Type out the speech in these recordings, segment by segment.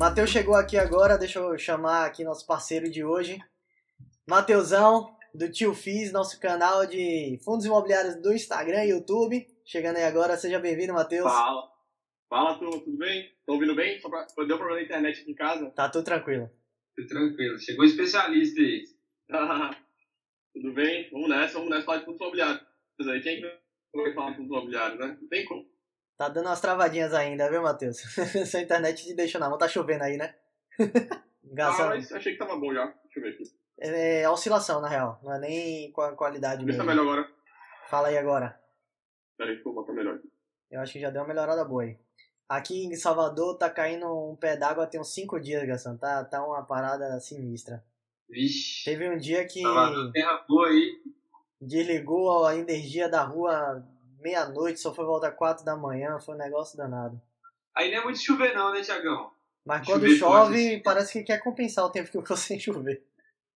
Matheus chegou aqui agora, deixa eu chamar aqui nosso parceiro de hoje. Mateusão, do Tio Fiz, nosso canal de fundos imobiliários do Instagram e YouTube. Chegando aí agora, seja bem-vindo, Matheus. Fala. Fala, turma, tudo bem? Tô ouvindo bem? Só pra... Deu problema na internet aqui em casa? Tá tudo tranquilo. Tudo tranquilo. Chegou especialista aí. tudo bem? Vamos nessa, vamos nessa falar de fundos imobiliários. Quem é que vai falar de fundos imobiliários, né? Não tem como. Tá dando umas travadinhas ainda, viu, Matheus? Sua internet te deixou na mão. Tá chovendo aí, né? Gasta... Ah, mas achei que tava bom já. Deixa eu ver aqui. É, é oscilação, na real. Não é nem com a qualidade. Vê tá melhor agora. Fala aí agora. Peraí que eu vou botar melhor aqui. Eu acho que já deu uma melhorada boa aí. Aqui em Salvador tá caindo um pé d'água tem uns 5 dias, Gação. Tá, tá uma parada sinistra. Vixe. Teve um dia que. Salvador, terra boa aí. Desligou a energia da rua meia-noite, só foi voltar 4 da manhã, foi um negócio danado. Aí não é muito chover não, né, Tiagão? Mas quando chover chove, pode... parece que quer compensar o tempo que ficou sem chover.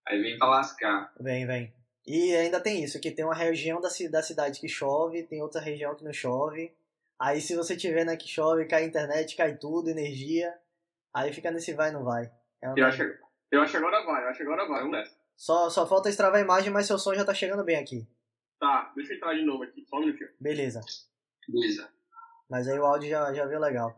Aí vem pra lascar. Vem, vem. E ainda tem isso, que tem uma região da, da cidade que chove, tem outra região que não chove. Aí se você tiver na que chove, cai a internet, cai tudo, energia. Aí fica nesse vai não vai. É eu, acho, eu acho que agora vai, eu acho que agora vai, vamos nessa. Só, só falta extravar a imagem, mas seu som já tá chegando bem aqui. Tá, deixa eu entrar de novo aqui, só um minutinho. Beleza. Beleza. Mas aí o áudio já, já veio legal.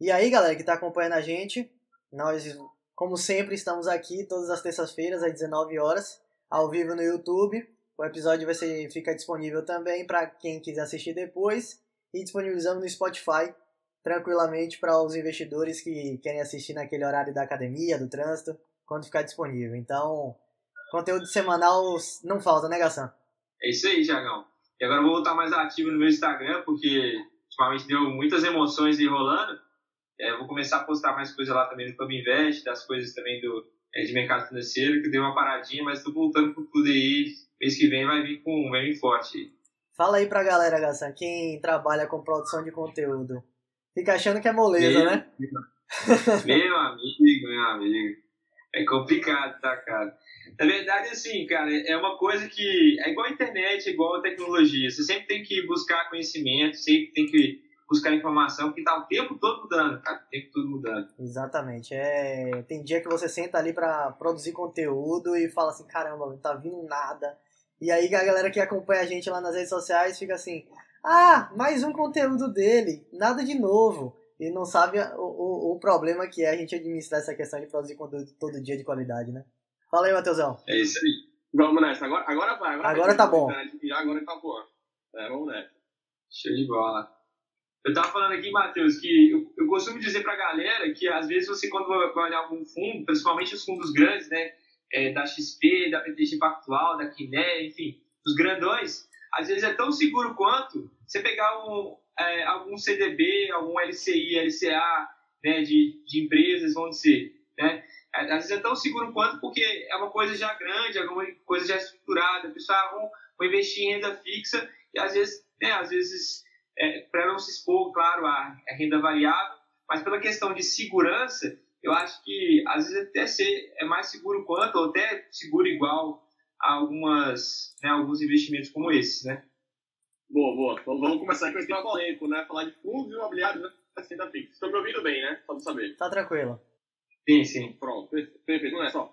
E aí, galera que tá acompanhando a gente, nós, como sempre, estamos aqui todas as terças-feiras, às 19 horas, ao vivo no YouTube. O episódio vai ser, fica disponível também para quem quiser assistir depois. E disponibilizamos no Spotify tranquilamente para os investidores que querem assistir naquele horário da academia, do trânsito, quando ficar disponível. Então, conteúdo semanal não falta, né, Gação? É isso aí, Tiagão. E agora eu vou voltar mais ativo no meu Instagram, porque ultimamente deu muitas emoções aí rolando. É, vou começar a postar mais coisas lá também do Club Invest, das coisas também do, é, de mercado financeiro, que deu uma paradinha, mas estou voltando com tudo aí. Mês que vem vai vir com vai vir forte. Fala aí pra galera, Gassan, quem trabalha com produção de conteúdo. Fica achando que é moleza, meu, né? Meu amigo, meu amigo. É complicado, tá, cara? Na verdade, assim, cara, é uma coisa que é igual a internet, igual a tecnologia. Você sempre tem que buscar conhecimento, sempre tem que buscar informação, porque tá o tempo todo mudando, cara. O tempo todo mudando. Exatamente. É... Tem dia que você senta ali para produzir conteúdo e fala assim, caramba, não tá vindo nada. E aí a galera que acompanha a gente lá nas redes sociais fica assim, ah, mais um conteúdo dele, nada de novo. E não sabe o, o, o problema que é a gente administrar essa questão de produzir conteúdo todo dia de qualidade, né? Fala aí, Matheusão. É isso aí. Vamos nessa. Agora, agora vai. Agora, agora tá bom. Agora tá bom. É, vamos nessa. Show de bola. Eu tava falando aqui, Matheus, que eu, eu costumo dizer pra galera que às vezes você, quando vai olhar algum fundo, principalmente os fundos grandes, né? É, da XP, da PTG Pactual, da Quiné, enfim, os grandões, às vezes é tão seguro quanto você pegar um, é, algum CDB, algum LCI, LCA, né, de, de empresas, vão dizer, né? Às vezes é tão seguro quanto porque é uma coisa já grande, é uma coisa já estruturada, pessoal vão, vão investir em renda fixa e às vezes, né, às vezes é, para não se expor, claro, a, a, renda variável, mas pela questão de segurança, eu acho que às vezes até ser, é mais seguro quanto, ou até seguro igual a algumas, né, alguns investimentos como esses, né? Boa, boa. Então vamos começar com esse tema polêmico, né? Falar de fundos imobiliários né? renda fixa. Estou me ouvindo bem, né? Só para saber. Tá tranquilo. Sim, sim. Pronto, perfeito. Não é só.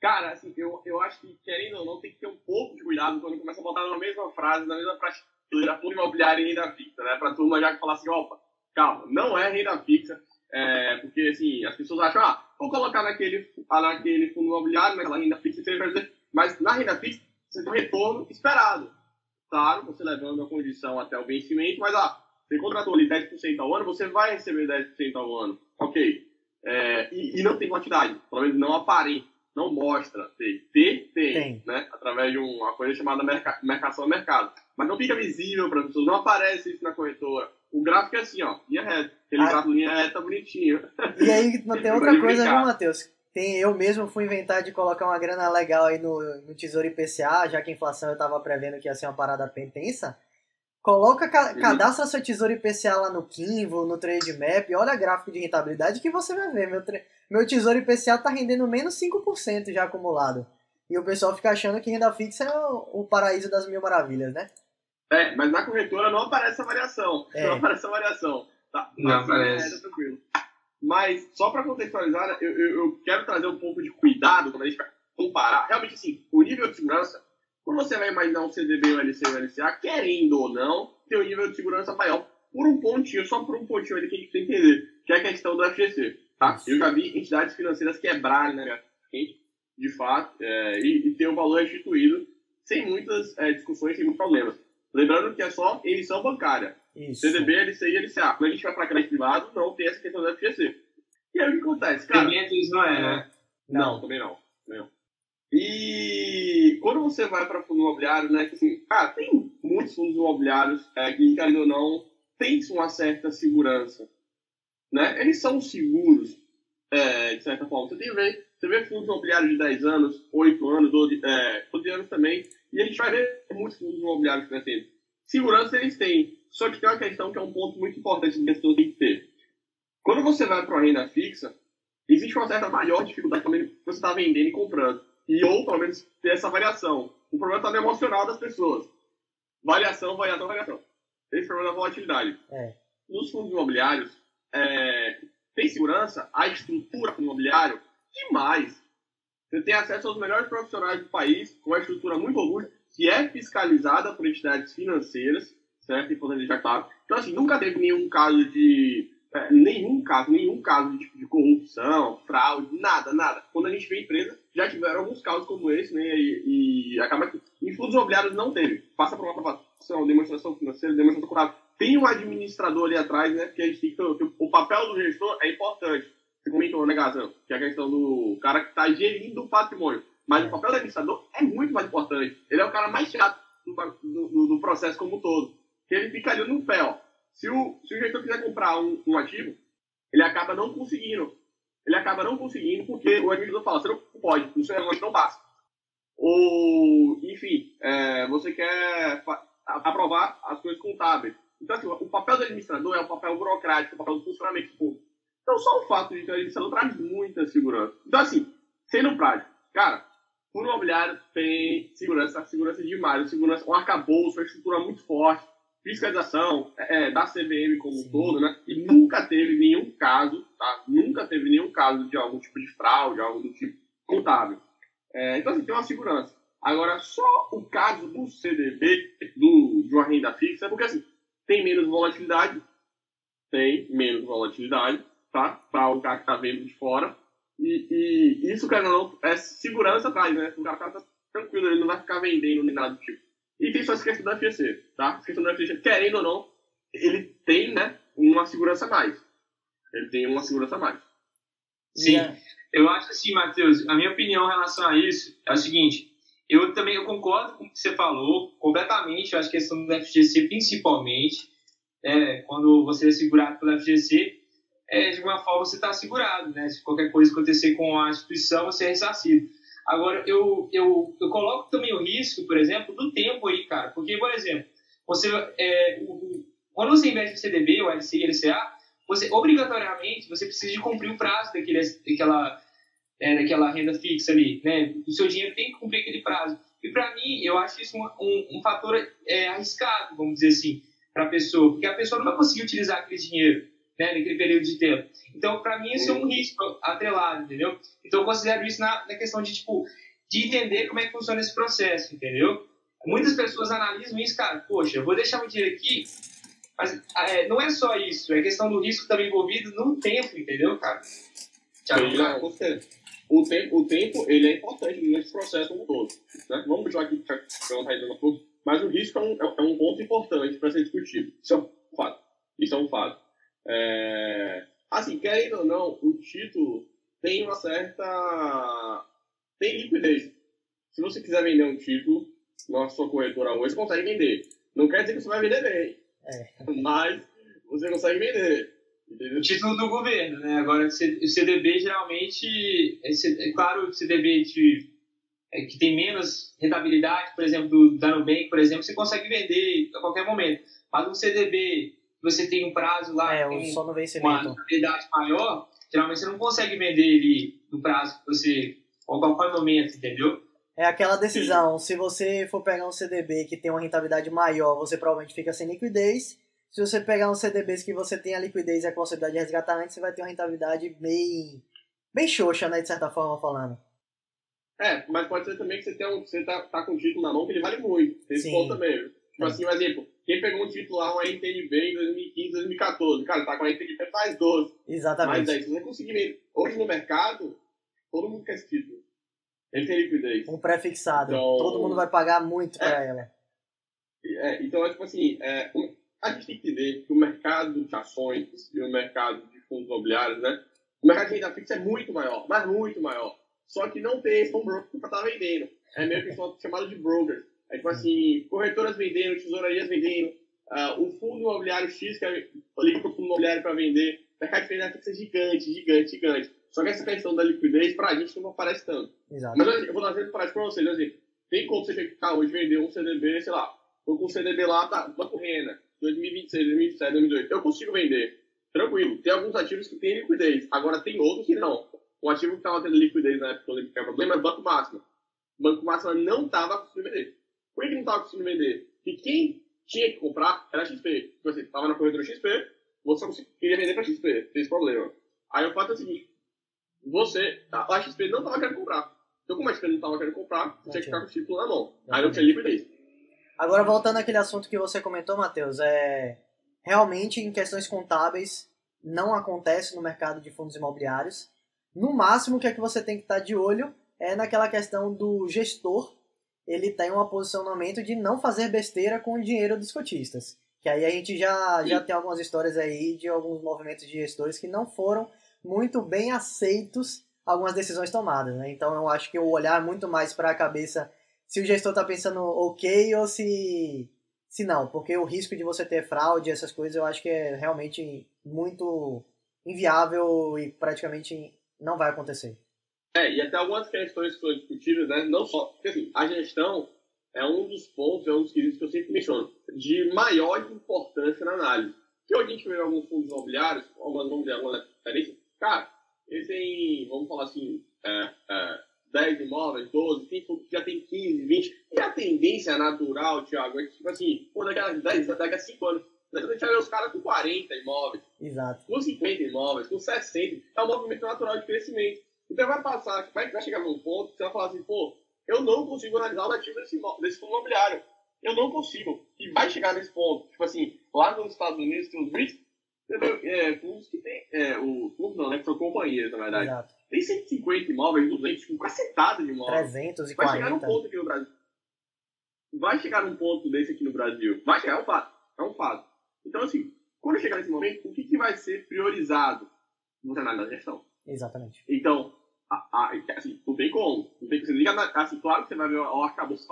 Cara, assim, eu, eu acho que, querendo ou não, tem que ter um pouco de cuidado quando começa a botar na mesma frase, na mesma prateleira, fundo imobiliário e renda fixa, né? Pra turma já falar assim, opa, calma, não é renda fixa, é, porque, assim, as pessoas acham, ah, vou colocar naquele, naquele fundo imobiliário, naquela renda fixa, mas na renda fixa, você tem um retorno esperado. Claro, você levando a condição até o vencimento, mas, ah, você contratou ali 10% ao ano, você vai receber 10% ao ano. Ok. É, e, e, não tem quantidade, pelo menos não aparente, não mostra. Ter, tem, tem. Né? através de uma coisa chamada merca, mercação a mercado. Mas não fica visível para as pessoas, não aparece isso na corretora. O gráfico é assim, ó, linha reta. Aquele ah. gráfico linha reta bonitinho. E aí tem outra coisa, viu, Matheus? Tem, eu mesmo fui inventar de colocar uma grana legal aí no, no Tesouro IPCA, já que a inflação eu estava prevendo que ia ser uma parada bem tensa. Coloca, cadastra seu tesouro IPCA lá no Kinvo, no Trade Map, olha gráfico de rentabilidade que você vai ver. Meu, meu tesouro IPCA tá rendendo menos 5% já acumulado. E o pessoal fica achando que renda fixa é o, o, paraíso das mil maravilhas, né? É, mas na corretora não aparece a variação. É. Não aparece a variação. Tá, não assim, aparece. É, tranquilo. Mas, só para contextualizar, né, eu, eu, eu, quero trazer um pouco de cuidado quando a gente vai comparar. Realmente, assim, o nível de segurança, quando você vai imaginar um CDB, um LC, um LCA, querendo ou não, tem um nível de segurança maior por um pontinho, só por um pontinho ali que a gente tem que entender, que é a questão do FGC. Tá? Eu já vi entidades financeiras quebrarem, né, de fato, é, e, e ter o valor restituído sem muitas é, discussões, sem muitos problemas. Lembrando que é só emissão bancária. Isso. CDB, LCI e LCA. Quando a gente vai para crédito privado, não tem essa questão do FGC. E aí o que acontece? Cara, isso não é, né? Não, não também não. não. E quando você vai para fundo imobiliário, né, que assim, cara, tem muitos fundos imobiliários é, que, querendo ou não, tem uma certa segurança. Né? Eles são seguros, é, de certa forma. Você tem ver, você vê fundos imobiliários de 10 anos, 8 anos, 12, é, 12 anos também, e a gente vai ver muitos fundos imobiliários crescendo. Segurança eles têm, só que tem uma questão que é um ponto muito importante que as pessoas têm que ter. Quando você vai para a renda fixa, existe uma certa maior dificuldade também que você está vendendo e comprando. E ou, pelo menos, ter essa variação. O problema está no emocional das pessoas. Variação, variação, variação. Esse problema da volatilidade. É. Nos fundos imobiliários, é, tem segurança, a estrutura do imobiliário, demais. Você tem acesso aos melhores profissionais do país, com uma estrutura muito robusta, que é fiscalizada por entidades financeiras, certo? Importante deixar claro. Então, assim, nunca teve nenhum caso de. É, nenhum caso, nenhum caso de, tipo, de corrupção, fraude, nada, nada. Quando a gente vê empresa, já tiveram alguns casos como esse, né? E, e acaba que em fundos imobiliários não teve. Passa por uma aprovação, demonstração financeira, demonstração contábil. Tem um administrador ali atrás, né? Que a gente tem que, o papel do gestor é importante. Você comentou, né, Gazão? Que é a questão do cara que está gerindo o patrimônio. Mas o papel do administrador é muito mais importante. Ele é o cara mais chato do, do, do processo como um todo. Que ele fica ali no pé, ó. Se o, se o gestor quiser comprar um, um ativo, ele acaba não conseguindo. Ele acaba não conseguindo porque o administrador fala, você não pode, o seu relógio não basta. Ou, enfim, é, você quer aprovar as coisas contábeis. Então, assim, o papel do administrador é o papel burocrático, o papel do funcionamento público. Então, só o fato de ter administrador traz muita segurança. Então, assim, sendo prático, cara, o imobiliário tem segurança, segurança demais, segurança, um arcabouço, uma estrutura muito forte, fiscalização é, é da CVM como um todo, né? E nunca teve nenhum caso, tá? Nunca teve nenhum caso de algum tipo de fraude, algo do tipo contábil. É, então, assim, tem uma segurança. Agora, só o caso do CDB, do, de uma renda fixa, é porque, assim, tem menos volatilidade, tem menos volatilidade, tá? Para o cara que está vendo de fora. E, e isso, cara, não, é segurança atrás, né? O cara tá tranquilo, ele não vai ficar vendendo nem nada do tipo. E tem só essa questão do FGC, tá? Essa questão do FGC, querendo ou não, ele tem, né, uma segurança a mais. Ele tem uma segurança a mais. Sim. Yeah. Eu acho assim, Matheus, a minha opinião em relação a isso é o seguinte, eu também eu concordo com o que você falou completamente, eu acho que a questão do FGC principalmente, é, quando você é segurado pelo FGC, é, de uma forma você está segurado, né? Se qualquer coisa acontecer com a instituição, você é ressarcido. Agora, eu, eu, eu coloco também o risco, por exemplo, do tempo aí, cara. Porque, por exemplo, você, é, o, quando você investe no CDB, ou LCI, LCA, você, obrigatoriamente, você precisa de cumprir o prazo daquele, daquela, é, daquela renda fixa ali, né? O seu dinheiro tem que cumprir aquele prazo. E, para mim, eu acho isso um, um, um fator é, arriscado, vamos dizer assim, para a pessoa. Porque a pessoa não vai conseguir utilizar aquele dinheiro né, naquele período de tempo. Então, para mim, isso é um risco atrelado, entendeu? Então, eu considero isso na, na questão de, tipo, de entender como é que funciona esse processo, entendeu? Muitas pessoas analisam isso, cara, poxa, eu vou deixar meu dinheiro aqui, mas é, não é só isso, é questão do risco também envolvido no tempo, entendeu, cara? Tchau, o tempo, o tempo, ele é importante nesse processo como todo. Né? Vamos deixar aqui, um pouco, mas o risco é um, é um ponto importante para ser discutido. Isso é um fato. Isso é um fato. É... Assim, querendo ou não, o título tem uma certa. tem liquidez. Se você quiser vender um título na sua corretora hoje, você consegue vender. Não quer dizer que você vai vender bem, é. mas você consegue vender. Entendeu? O título do governo, né? Agora, o CDB geralmente. É, claro, o CDB de, é, que tem menos rentabilidade, por exemplo, do, da Nubank, por exemplo, você consegue vender a qualquer momento. Mas um CDB você tem um prazo lá, é, tem só no vencimento. uma idade maior, geralmente você não consegue vender ele no prazo que você, ou qualquer momento, entendeu? É aquela decisão, Sim. se você for pegar um CDB que tem uma rentabilidade maior, você provavelmente fica sem liquidez. se você pegar uns CDBs que você tem a liquidez e a possibilidade de resgatar antes, você vai ter uma rentabilidade bem, bem xoxa, né, de certa forma falando. É, mas pode ser também que você, tem um, você tá, tá com o título na mão que ele vale muito. Tem esse ponto também. Tipo é. assim, um exemplo. Quem pegou um título lá, um NTNB em 2015, 2014, cara, tá com a NTNB faz 12. Exatamente. Mas aí, se você conseguir hoje no mercado, todo mundo quer esse título. Ele tem liquidez. Um pré-fixado. Então, todo mundo vai pagar muito é, pra ela. É, então, é tipo assim, é, a gente tem que entender que o mercado de ações e o mercado de fundos imobiliários, né? O mercado de renda fixa é muito maior, mas muito maior. Só que não tem esse broker para estar vendendo. É meio que chamado de brokers. É tipo assim, corretoras vendendo, tesourarias vendendo, uh, o fundo imobiliário X que é, liga para o fundo imobiliário para vender. O mercado de renda fixa é gigante, gigante, gigante. Só que essa questão da liquidez, para a gente, não aparece tanto. Exato. Mas eu vou dar um exemplo para vocês. Assim, tem como você chegar hoje vender um CDB, sei lá, tô com um CDB lá da Banco Rena, 2026, 2027, 2028. Eu consigo vender, tranquilo. Tem alguns ativos que têm liquidez, agora tem outros que não. Um ativo que estava tendo liquidez na época quando ele tinha problema é o Banco Máximo. O Banco Máximo não estava conseguindo vender. Por que não estava conseguindo vender? Porque quem tinha que comprar era a XP. Tipo assim, estava na corretora XP, você só queria vender para XP, fez problema. Aí o fato é o seguinte, você, a XP não estava querendo comprar. Então, como a XP não estava querendo comprar, você tinha que ficar com o título na mão. Aí não tinha liquidez. Agora, voltando àquele assunto que você comentou, Matheus, é realmente em questões contábeis não acontece no mercado de fundos imobiliários. No máximo, o que é que você tem que estar de olho é naquela questão do gestor. Ele tem um posicionamento de não fazer besteira com o dinheiro dos cotistas. Que aí a gente já, já tem algumas histórias aí de alguns movimentos de gestores que não foram muito bem aceitos algumas decisões tomadas, né? Então eu acho que o olhar muito mais para a cabeça se o gestor está pensando ok ou se se não, porque o risco de você ter fraude, essas coisas, eu acho que é realmente muito inviável e praticamente não vai acontecer. É, e até algumas questões que foram discutidas, né? Não só, porque assim, a gestão é um dos pontos, é um dos quesitos que eu sempre menciono, de maior importância na análise. Que hoje a gente vê alguns fundos imobiliários, algumas dizer, algumas referências, cara, eles têm, vamos falar assim, é, é, 10 imóveis, 12, tem fundo que já tem 15, 20. E a tendência natural, Thiago, é que, tipo assim, pô, daqui a 10, daqui a 5 anos, a gente vai ver os caras com 40 imóveis, Exato. com 50 imóveis, com 60. É um movimento natural de crescimento. Então vai passar, vai, vai chegar num ponto que você vai falar assim, pô, eu não consigo analisar o ativo desse, desse fundo imobiliário. Eu não consigo. E vai chegar nesse ponto. Tipo assim, lá nos Estados Unidos tem os REITs, é, fundos que tem. É, o fundo não, né? Que são companhias, na verdade. Exato. Tem 150 imóveis, 200, tipo, cacetada de imóveis. 340. Vai chegar num ponto aqui no Brasil. Vai chegar num ponto desse aqui no Brasil. Vai chegar, é um fato. É um fato. Então, assim, quando chegar nesse momento, o que, que vai ser priorizado no cenário da gestão? Exatamente. Então, a, a, assim, não tem como. Não tem, você liga na, assim, claro que você vai ver o arcabouço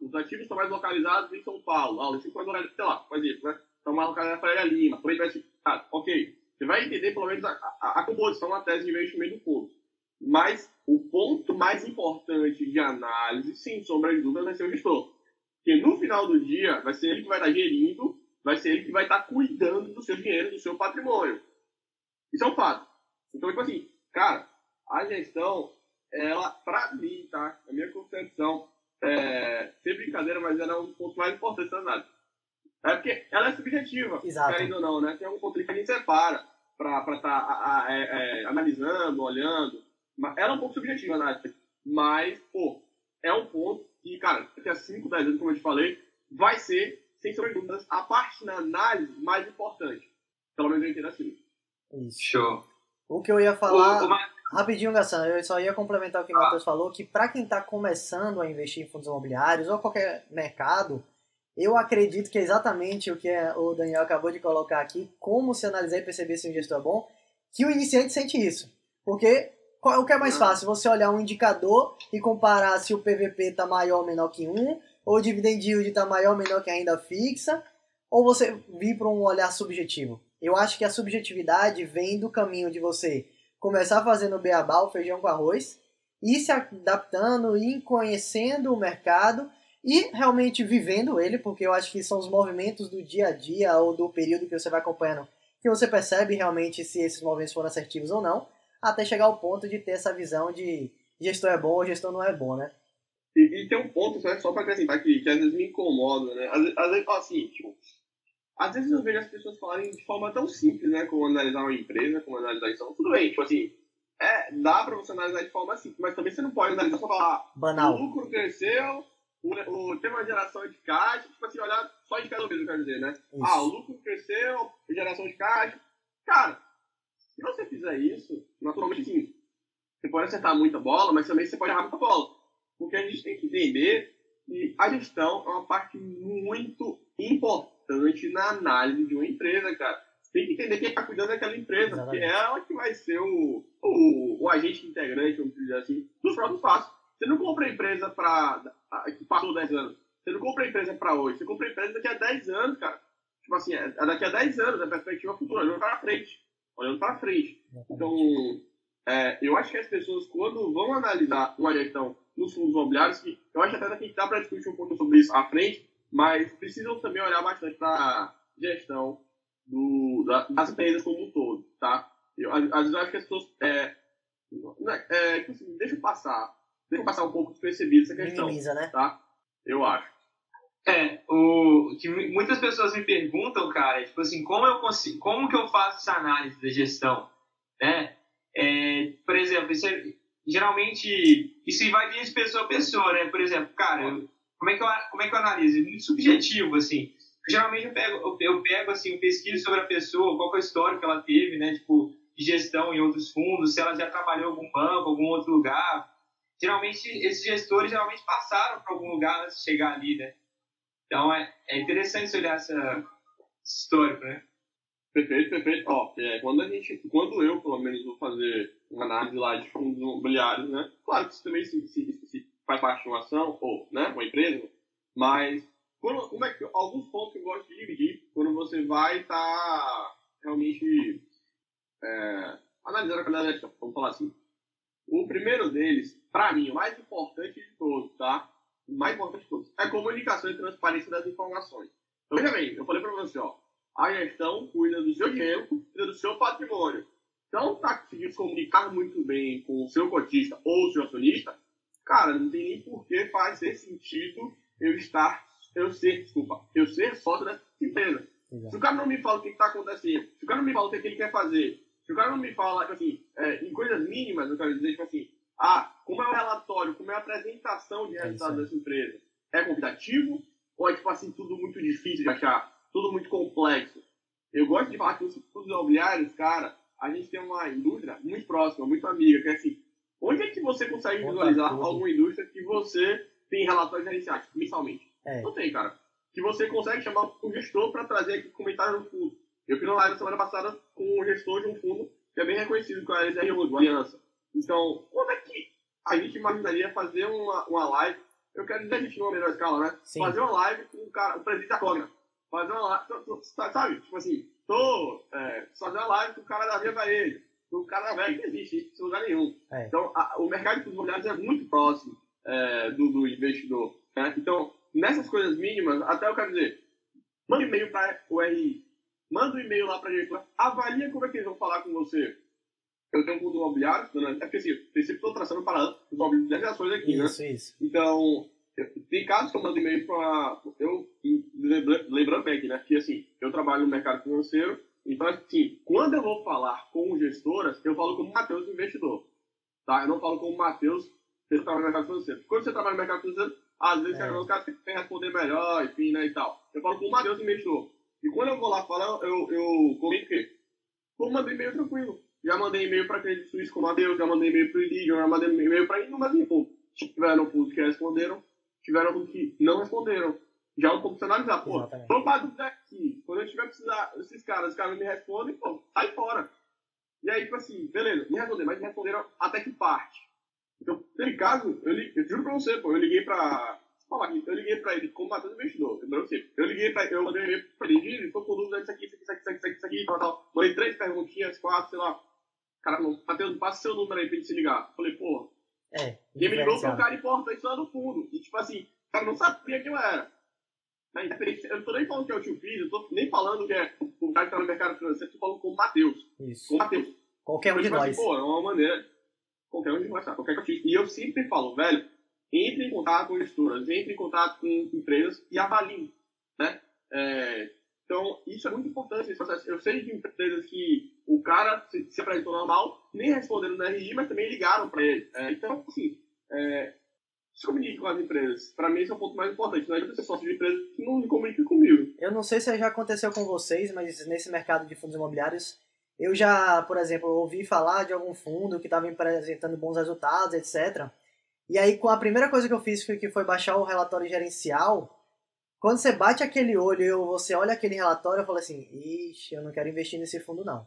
os ativos estão mais localizados em São Paulo. Ah, os estão mais sei lá, por exemplo, né? Estão mais localizados na Faria Lima. Por aí vai ser, ah, ok. Você vai entender pelo menos a, a, a composição da tese de investimento do fundo. Mas o ponto mais importante de análise, sem sombra de dúvida, vai ser o gestor. Porque no final do dia, vai ser ele que vai estar gerindo, vai ser ele que vai estar cuidando do seu dinheiro, do seu patrimônio. Isso é um fato. Então, tipo assim, cara, a gestão, ela, pra mim, tá? A minha concepção, é, sem brincadeira, mas ela é um ponto mais importante da análise. É porque ela é subjetiva, Exato. querendo ou não, né? Tem algum ponto que a gente separa para estar tá, é, é, analisando, olhando. Ela é um pouco subjetiva, né? Mas, pô, é um ponto que, cara, daqui a 5, 10 anos, como eu te falei, vai ser, sem sombra de dúvidas, a parte da análise mais importante. Pelo menos eu entendo assim. Isso. Show. O que eu ia falar. O, Rapidinho, Gassan, eu só ia complementar o que o ah. Matheus falou, que para quem está começando a investir em fundos imobiliários ou qualquer mercado, eu acredito que é exatamente o que o Daniel acabou de colocar aqui, como se analisar e perceber se um gestor é bom, que o iniciante sente isso. Porque o que é mais fácil? Você olhar um indicador e comparar se o PVP está maior ou menor que 1, ou o dividend yield está maior ou menor que a renda fixa, ou você vir para um olhar subjetivo. Eu acho que a subjetividade vem do caminho de você começar fazendo o beabá, o feijão com arroz, ir se adaptando, ir conhecendo o mercado e realmente vivendo ele, porque eu acho que são os movimentos do dia a dia ou do período que você vai acompanhando que você percebe realmente se esses movimentos foram assertivos ou não, até chegar ao ponto de ter essa visão de gestor é bom ou gestor não é bom, né? E, e tem um ponto, só para acrescentar aqui, que às vezes me incomoda, né? Às, às vezes, assim, tipo, às vezes eu vejo as pessoas falarem de forma tão simples, né? Como analisar uma empresa, como analisar isso. Tudo bem, tipo assim, é, dá pra você analisar de forma simples, mas também você não pode analisar só falar Banal. o lucro cresceu, o, o, tem uma geração de caixa, tipo assim, olhar só indicador mesmo, quero dizer, né? Isso. Ah, o lucro cresceu, geração de caixa. Cara, se você fizer isso, naturalmente sim, você pode acertar muita bola, mas também você pode errar muita bola. Porque a gente tem que entender que a gestão é uma parte muito importante na análise de uma empresa, cara. Você tem que entender quem está cuidando daquela empresa, Exatamente. porque é ela que vai ser o, o, o agente integrante, vamos dizer assim, dos próximos passos. Você não compra a empresa pra, que passou 10 anos. Você não compra a empresa para hoje. Você compra a empresa daqui a 10 anos, cara. Tipo assim, é é daqui a 10 anos, a perspectiva futura, olhando para frente. Olhando para frente. Então, é, eu acho que as pessoas, quando vão analisar uma gestão nos fundos imobiliários, que eu acho até que dá para discutir um pouco sobre isso à frente, mas precisam também olhar bastante para a gestão do, da- das empresas como um todo, tá? Eu, às vezes eu acho que as pessoas é, né, é, tipo assim, deixa eu passar, deixa eu passar um pouco despercebido essa questão, Minimiza, né? tá? Eu acho. É, o que mu- muitas pessoas me perguntam, cara, é, tipo assim, como eu consigo, como que eu faço essa análise da gestão, né? É, por exemplo, isso é- geralmente isso varia de pessoa a pessoa, né? Por exemplo, cara, eu- como é que eu como é que eu analiso? É muito subjetivo, assim. Geralmente eu pego eu, eu pego assim, eu pesquiso sobre a pessoa, qual é o histórico que ela teve, né? Tipo, de gestão em outros fundos, se ela já trabalhou em algum banco, algum outro lugar. Geralmente esses gestores geralmente passaram para algum lugar antes de chegar ali, né? Então é, é interessante olhar essa esse histórico, né? Perfeito, perfeito. Ó, é, quando a gente, quando eu, pelo menos, vou fazer uma análise lá de fundos imobiliários, né? Claro que isso também se, se- se faz parte de uma ação, ou, né, uma empresa, mas quando, como é que, alguns pontos que eu gosto de dividir quando você vai estar realmente é, analisando a qualidade da gestão, vamos falar assim. O primeiro deles, para mim, o mais importante de todos, tá? O mais importante de todos, é comunicação e transparência das informações. Então, veja bem, eu falei para você, ó, a gestão cuida do seu dinheiro, cuida do seu patrimônio. Então, tá conseguindo se comunicar muito bem com o seu cotista ou o seu acionista, cara, não tem nem por que fazer sentido eu estar, eu ser, desculpa, eu ser sócio dessa empresa. Se Exato. o cara não me fala o que está acontecendo, se o cara não me fala o que, é que ele quer fazer, se o cara não me fala, tipo assim, é, em coisas mínimas, eu quero dizer, tipo assim, ah, como é o relatório, como é a apresentação de É resultados isso dessa empresa? É convidativo? Ou é, tipo assim, tudo muito difícil de achar? Tudo muito complexo? Eu gosto de falar que os fundos imobiliários, cara, a gente tem uma indústria muito próxima, muito amiga, que é assim, onde é que você consegue visualizar alguma indústria que você tem relatórios gerenciais, mensalmente? É. Não tem, cara. Que você consegue chamar o gestor para trazer aqui comentário no fundo. Eu fiz uma live semana passada com o gestor de um fundo que é bem reconhecido, é a SRU, do Aliança. Então, como é que a gente imaginaria fazer uma, uma live? Eu quero dizer a gente numa melhor escala, né? Sim. Fazer uma live com o cara, o presidente da Cogna. Fazer uma live, sabe? Tipo assim, tô é, fazer uma live com o cara da Via Varejo, com o cara Vega, não existe isso em lugar nenhum. É. Então, a- o mercado de imobiliários é muito próximo é, do, do investidor. né? Então, nessas coisas mínimas, até eu quero dizer, manda um e-mail para o RI, manda um e-mail lá para a gente, avalia como é que eles vão falar com você. Eu tenho um fundo imobiliário, não, é porque assim, eu sempre estou traçando para os imobiliários ações aqui, né? Isso, isso. Então, tem casos que eu mando e-mail para. Eu, lembra- lembrando bem aqui, né? Que assim, eu trabalho no mercado financeiro, então, assim, quando eu vou falar com gestoras, eu falo como Matheus investidor. Tá? Eu não falo como Matheus, que trabalha no mercado financeiro. Quando você trabalha no mercado financeiro, às vezes É. o cara quer responder melhor, enfim, né? E tal. Eu falo como Matheus investidor. E quando eu vou lá falar, eu, eu comento o quê? Vou mandar e-mail tranquilo. Já mandei e-mail para Credit Suisse com o Matheus, já mandei e-mail para o Ilidio, já mandei e-mail para inúmeros fundos. Tiveram fundos que responderam, tiveram fundos que não responderam. Já pouco pra você analisar. Pô, Exatamente. vamos para dúvida aqui. Quando eu tiver precisar, esses caras, os caras me respondem, pô, sai fora. E aí, tipo assim, beleza, me responderam, mas me responderam até que parte. Então, teve caso, eu, li- eu juro pra você, pô, eu liguei pra. Falar aqui, eu liguei pra ele como Matheus investidor, eu não sei. Eu liguei pra eu mandei um e-mail pra ele, ele tô com dúvida disso aqui, isso aqui, isso aqui, isso aqui, isso aqui, isso aqui, tal, tal. Mandei três perguntinhas, quatro, sei lá. Cara, Matheus, passa seu número aí pra ele se ligar. Falei, pô, É. quem me ligou foi um cara importante lá no fundo. E tipo assim, o cara não sabia quem eu era. Na independência- Eu não tô nem falando que é o tio filho, eu tô nem falando que é o cara que tá no mercado financeiro, eu tô falando com o Matheus. Com Isso. o Matheus. Qualquer um de nós. Pô, é uma maneira. Qualquer um de nós, tá? Qualquer cotista. E eu sempre falo, velho, entre em contato com gestoras, entre em contato com empresas e avaliem, né? É, Então, isso é muito importante. Eu sei de empresas que o cara se, se apresentou normal, nem responderam no RI, mas também ligaram para ele. É, então, assim, é, se comunique com as empresas. Para mim, esse é o ponto mais importante. Não adianta ser sócio de empresa que não comunica comigo. Eu não sei se já aconteceu com vocês, mas nesse mercado de fundos imobiliários, eu já, por exemplo, ouvi falar de algum fundo que estava apresentando bons resultados, etc. E aí, com a primeira coisa que eu fiz foi que foi baixar o relatório gerencial. Quando você bate aquele olho e você olha aquele relatório, eu falo assim: ixi, eu não quero investir nesse fundo, não.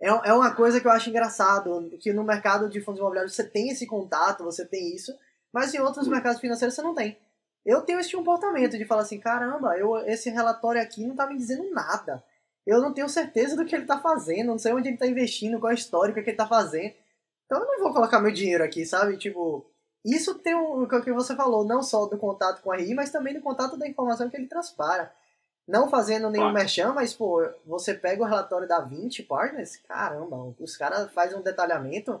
É, é uma coisa que eu acho engraçado, que no mercado de fundos imobiliários você tem esse contato, você tem isso, mas em outros mercados financeiros você não tem. Eu tenho esse comportamento de falar assim, caramba, eu, esse relatório aqui não tá me dizendo nada. Eu não tenho certeza do que ele tá fazendo, não sei onde ele tá investindo, qual é o histórico que ele tá fazendo. Então eu não vou colocar meu dinheiro aqui, sabe? Tipo, isso tem o que você falou, não só do contato com a RI, mas também do contato da informação que ele transpara. Não fazendo nenhum claro. merchan, mas, pô, você pega o relatório da 20 Partners, caramba, os caras fazem um detalhamento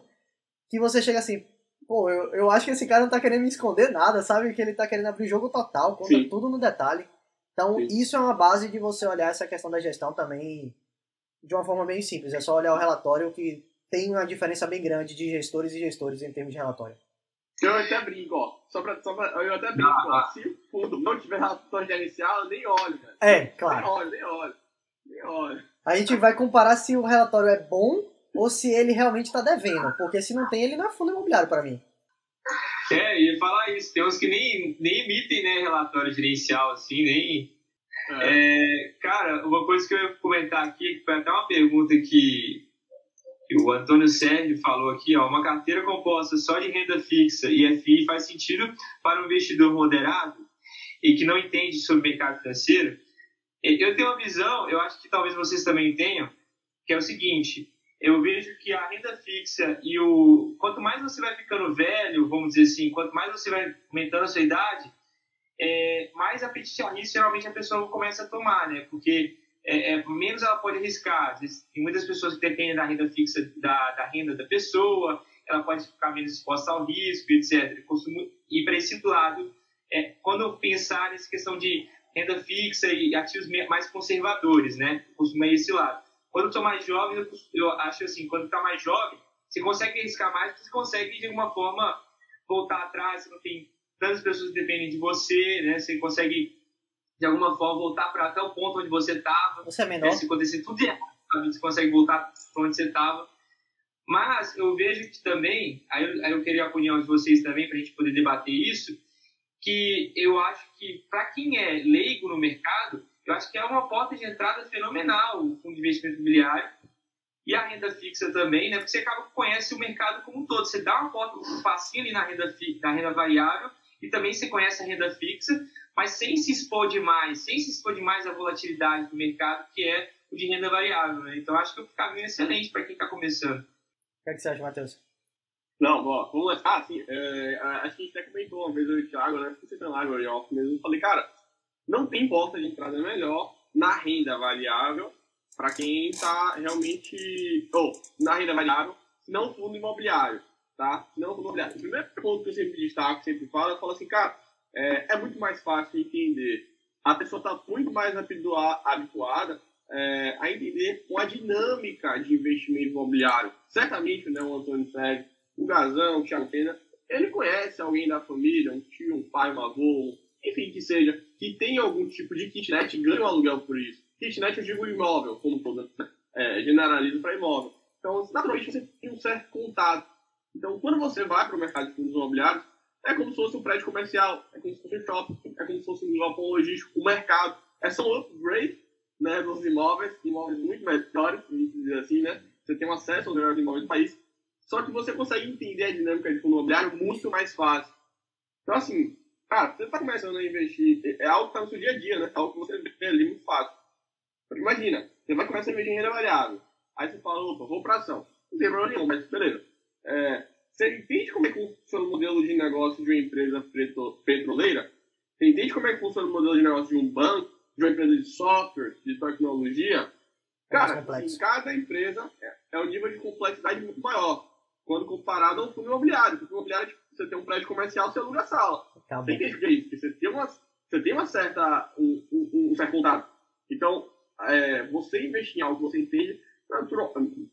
que você chega assim, pô, eu, eu acho que esse cara não tá querendo me esconder nada, sabe? Que ele tá querendo abrir o jogo total, conta Sim. tudo no detalhe. Então, Sim. isso é uma base de você olhar essa questão da gestão também de uma forma bem simples. É só olhar o relatório que tem uma diferença bem grande de gestores e gestores em termos de relatório. Eu até brinco, ó. Só pra, só pra, eu até brinco, ó. Ah. Se o fundo não tiver relatório gerencial, eu nem olho, cara. É, claro. Nem olho, nem olho. Nem olho. A gente vai comparar se o relatório é bom ou se ele realmente está devendo. Porque se não tem, ele não é fundo imobiliário para mim. É, ia falar isso. Tem uns que nem, nem emitem né, relatório gerencial, assim, nem. É. É, cara, uma coisa que eu ia comentar aqui, que foi até uma pergunta que o Antônio Sérgio falou aqui, ó, uma carteira composta só de renda fixa e FI faz sentido para um investidor moderado e que não entende sobre o mercado financeiro. Eu tenho uma visão, eu acho que talvez vocês também tenham, que é o seguinte: eu vejo que a renda fixa e o quanto mais você vai ficando velho, vamos dizer assim, quanto mais você vai aumentando a sua idade, é, mais apetite a risco geralmente a pessoa começa a tomar, né? Porque é, é, menos ela pode arriscar. Tem muitas pessoas que dependem da renda fixa, da, da renda da pessoa, ela pode ficar menos exposta ao risco, etc. Costumo ir para esse lado. É, quando eu pensar nessa questão de renda fixa e ativos mais conservadores, né? Costumo ir esse lado. Quando eu estou mais jovem, eu, eu acho assim, quando está mais jovem, você consegue arriscar mais, você consegue, de alguma forma, voltar atrás, você não tem tantas pessoas que dependem de você, né? Você consegue de alguma forma, voltar para até o ponto onde você estava. Você é menor. Se acontecer tudo errado, você consegue voltar para onde você estava. Mas eu vejo que também, aí eu, aí eu queria a opinião de vocês também, para a gente poder debater isso, que eu acho que, para quem é leigo no mercado, eu acho que é uma porta de entrada fenomenal o fundo de investimento imobiliário e a renda fixa também, né? Porque você acaba que conhece o mercado como um todo. Você dá uma porta, um passinho ali na renda, na renda variável e também você conhece a renda fixa, mas sem se expor demais, sem se expor demais à volatilidade do mercado, que é o de renda variável. Né? Então, acho que é um caminho excelente para quem está começando. O que, é que você acha, Matheus? Não, ó, vamos lá. Ah, sim, é, acho que a gente até comentou uma vez eu e o Thiago, né? Você tá lá agora, mesmo. Eu falei, cara, não tem porta de entrada melhor na renda variável para quem está realmente. Ou, na renda variável, não fundo imobiliário, tá? Não fundo imobiliário. O primeiro ponto que eu sempre destaco, sempre falo, eu falo assim, cara, é, é muito mais fácil entender. A pessoa está muito mais habituada é, a entender com a dinâmica de investimento imobiliário. Certamente né, o Antônio Sérgio, o Gazão, o Thiago Pena, ele conhece alguém da família, um tio, um pai, um avô, enfim, que seja, que tem algum tipo de kitnet ganha um aluguel por isso. Kitnet eu digo imóvel, como todo, é, generalizo para imóvel. Então, naturalmente, você tem um certo contato. Então, quando você vai para o mercado de fundos imobiliários, é como se fosse um prédio comercial, é como se fosse um shopping, é como se fosse um galpão logístico, um mercado. É um upgrade né, dos imóveis, imóveis muito melhores, dizer assim, né? Você tem um acesso aos melhores imóveis do país, só que você consegue entender a dinâmica de fundo imobiliário muito mais fácil. Então, assim, cara, você está começando a investir, é algo que está no seu dia a dia, né? É algo que você vê ali muito fácil. Imagina, você vai começar a investir em renda variável. Aí você fala, opa, vou para ação. Não tem problema nenhum, mas beleza. É, você entende como é que funciona o modelo de negócio de uma empresa petroleira? Você entende como é que funciona o modelo de negócio de um banco, de uma empresa de software, de tecnologia? É Cara, em cada empresa é, é um nível de complexidade muito maior quando comparado ao fundo imobiliário. O fundo imobiliário, tipo, você tem um prédio comercial, você aluga a sala. Acabou. Você entende o que é isso? Você tem uma, você tem uma certa, um, um, um certo contato. Então, é, você investir em algo que você entende, natural,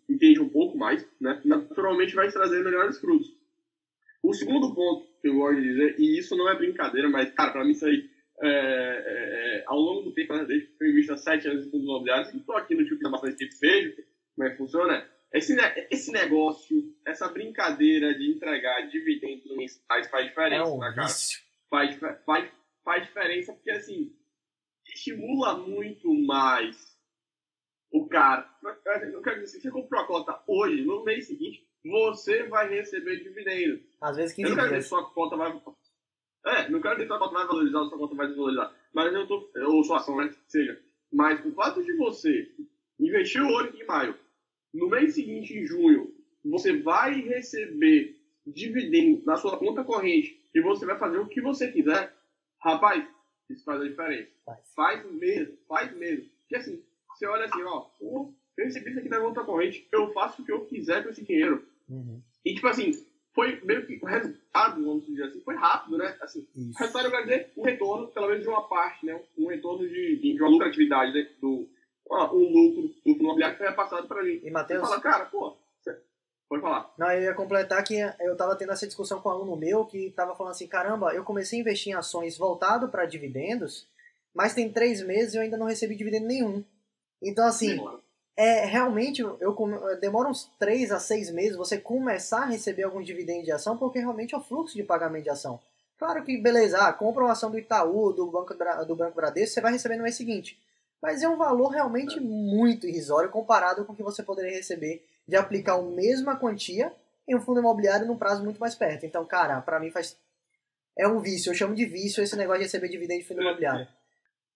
entende um pouco mais, né? naturalmente vai trazer melhores frutos. O segundo ponto que eu gosto de dizer, e isso não é brincadeira, mas, cara, para mim isso aí, é, é, é, ao longo do tempo, né, desde que eu invisto há sete anos em fundos imobiliários, e estou aqui no tipo há bastante tempo, vejo como é que funciona, esse, esse negócio, essa brincadeira de entregar dividendos mensais faz diferença, é um né, cara? Faz, faz, faz diferença porque, assim, estimula muito mais o cara. Eu quero dizer, se você comprou a cota hoje, no mês seguinte, você vai receber dividendos. Às vezes 15 Eu não quero dizer que sua cota vai. É, não quero dizer que sua cota vai valorizar ou sua cota vai desvalorizar. Mas eu tô. Ou sua ação, né? Seja. Mas o fato de você investir hoje em maio, no mês seguinte, em junho, você vai receber dividendo na sua conta corrente e você vai fazer o que você quiser, rapaz, isso faz a diferença. Faz. Faz mesmo, faz mesmo. Porque assim, você olha assim, ó, eu recebi isso aqui na conta corrente, eu faço o que eu quiser com esse dinheiro. Uhum. E tipo assim, foi meio que o resultado, vamos dizer assim, foi rápido, né? Assim, o resultado eu quero dizer um retorno, pelo menos de uma parte, né? Um retorno de, de, de uma lucratividade, né? Do, um lucro do imobiliário que foi repassado para mim. E Matheus, fala, cara, pô, pode falar. não, eu ia completar que eu tava tendo essa discussão com um aluno meu que tava falando assim, caramba, eu comecei a investir em ações voltado para dividendos, mas tem três meses e eu ainda não recebi dividendo nenhum. Então assim, Demora. é realmente eu demora uns 3 a 6 meses você começar a receber algum dividendo de ação, porque realmente é o fluxo de pagamento de ação. Claro que, beleza, ah, compra uma ação do Itaú, do Banco, do Banco Bradesco, você vai receber no mês seguinte. Mas é um valor realmente muito irrisório comparado com o que você poderia receber de aplicar a mesma quantia em um fundo imobiliário num prazo muito mais perto. Então, cara, pra mim faz. É um vício, eu chamo de vício esse negócio de receber dividendo de fundo imobiliário.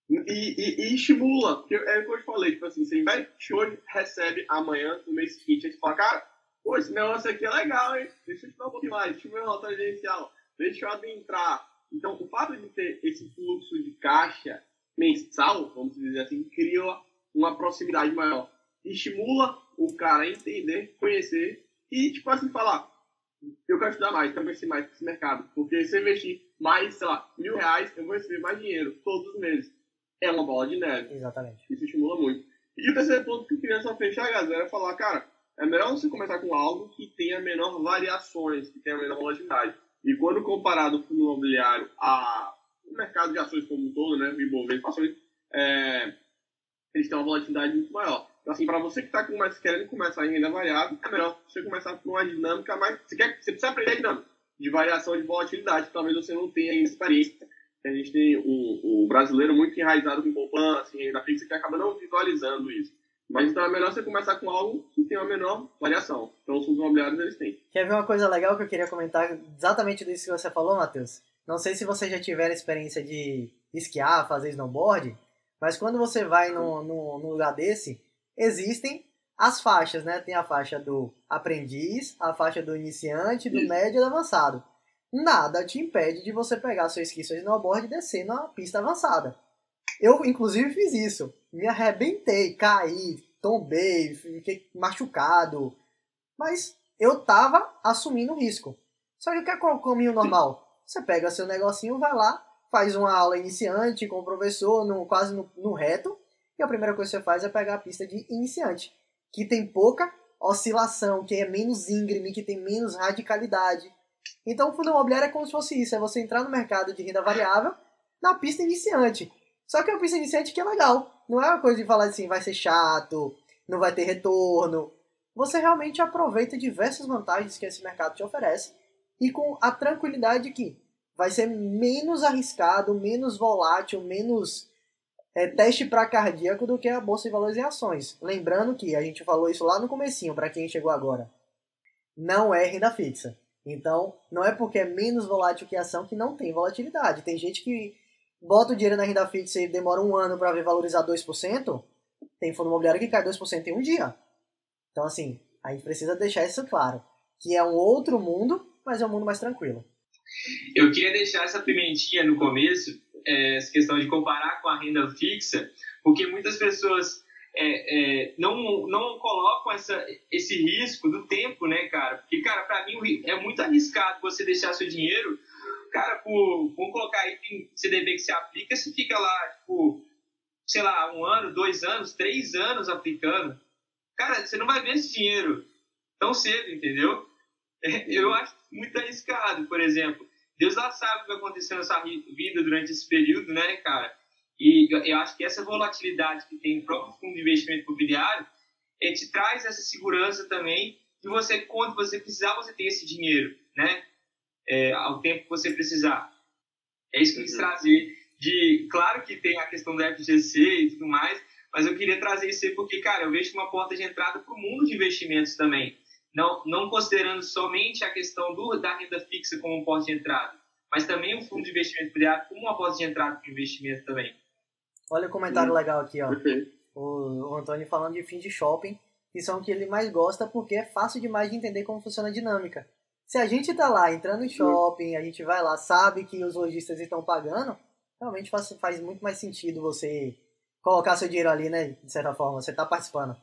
E, e, e estimula, porque é o que eu te falei, tipo assim, você investe hoje, recebe amanhã, no mês seguinte, aí você fala, cara, pô, esse negócio aqui é legal, hein? Deixa eu te dar um pouquinho mais, deixa eu ver o relatório gerencial, deixa eu adentrar. Então, o fato de ter esse fluxo de caixa mensal, vamos dizer assim, cria uma proximidade maior. Estimula o cara a entender, conhecer e, tipo assim, falar, eu quero estudar mais, quero investir mais nesse mercado. Porque se eu investir mais, sei lá, mil reais, eu vou receber mais dinheiro todos os meses. É uma bola de neve. Exatamente. Isso estimula muito. E o terceiro ponto que eu queria só fechar, galera, é falar, cara, é melhor você começar com algo que tenha menor variações, que tenha menor volatilidade. E quando comparado o fundo imobiliário ao mercado de ações como um todo, né, o Ibovespa ações, é, eles têm uma volatilidade muito maior. Então, assim, para você que está querendo começar em renda variável, é melhor você começar com uma dinâmica mais... Você, quer, você precisa aprender a dinâmica de variação de volatilidade, talvez você não tenha experiência. A gente tem o, o brasileiro muito enraizado com poupança, assim, renda fixa, que acaba não visualizando isso. Mas então é melhor você começar com algo que tenha uma menor variação. Então os fundos imobiliários eles têm. Quer ver uma coisa legal que eu queria comentar exatamente disso que você falou, Matheus? Não sei se você já tiver experiência de esquiar, fazer snowboard, mas quando você vai no, no, lugar desse, existem as faixas, né? Tem a faixa do aprendiz, a faixa do iniciante, do Isso. médio e do avançado. Nada te impede de você pegar seu esqui, seu snowboard e descer na pista avançada. Eu, inclusive, fiz isso. Me arrebentei, caí, tombei, fiquei machucado. Mas eu tava assumindo o risco. Só que qual é o caminho normal? Você pega seu negocinho, vai lá, faz uma aula iniciante com o professor, no, quase no, no reto, e a primeira coisa que você faz é pegar a pista de iniciante, que tem pouca oscilação, que é menos íngreme, que tem menos radicalidade. Então o fundo imobiliário é como se fosse isso, é você entrar no mercado de renda variável na pista iniciante. Só que é uma pista iniciante que é legal. Não é uma coisa de falar assim, vai ser chato, não vai ter retorno. Você realmente aproveita diversas vantagens que esse mercado te oferece e com a tranquilidade que vai ser menos arriscado, menos volátil, menos é, teste para cardíaco do que a bolsa de valores em ações. Lembrando que a gente falou isso lá no comecinho para quem chegou agora. Não é renda fixa. Então, não é porque é menos volátil que a ação que não tem volatilidade. Tem gente que bota o dinheiro na renda fixa e demora um ano para ver valorizar 2%. Tem fundo imobiliário que cai 2% em um dia. Então, assim, a gente precisa deixar isso claro. Que é um outro mundo, mas é um mundo mais tranquilo. Eu queria deixar essa pimentinha no começo, é, essa questão de comparar com a renda fixa, porque muitas pessoas é, é, não, não colocam essa, esse risco do tempo, né, cara? Porque, cara, pra mim é muito arriscado você deixar seu dinheiro, cara, por, vamos colocar aí, tem CDB que se aplica, você fica lá, tipo, sei lá, um ano, dois anos, três anos aplicando, cara, você não vai ver esse dinheiro tão cedo, entendeu? Eu acho muito arriscado, por exemplo. Deus lá sabe o que vai acontecer na sua vida durante esse período, né, cara? E eu acho que essa volatilidade que tem no próprio fundo de investimento imobiliário é, te traz essa segurança também de você, quando você precisar, você tem esse dinheiro, né? É, ao tempo que você precisar. É isso que eu quis uhum. trazer. De, claro que tem a questão do FGC e tudo mais, mas eu queria trazer isso aí porque, cara, eu vejo uma porta de entrada para o mundo de investimentos também. Não, não considerando somente a questão do, da renda fixa como um porta de entrada, mas também o fundo de investimento privado como uma porta de entrada para o investimento também. Olha o comentário legal aqui, ó. O, o Antônio falando de fim de shopping, que são o que ele mais gosta porque é fácil demais de entender como funciona a dinâmica. Se a gente tá lá entrando em shopping, a gente vai lá, sabe que os lojistas estão pagando, realmente faz, faz muito mais sentido você colocar seu dinheiro ali, né? De certa forma, você tá participando.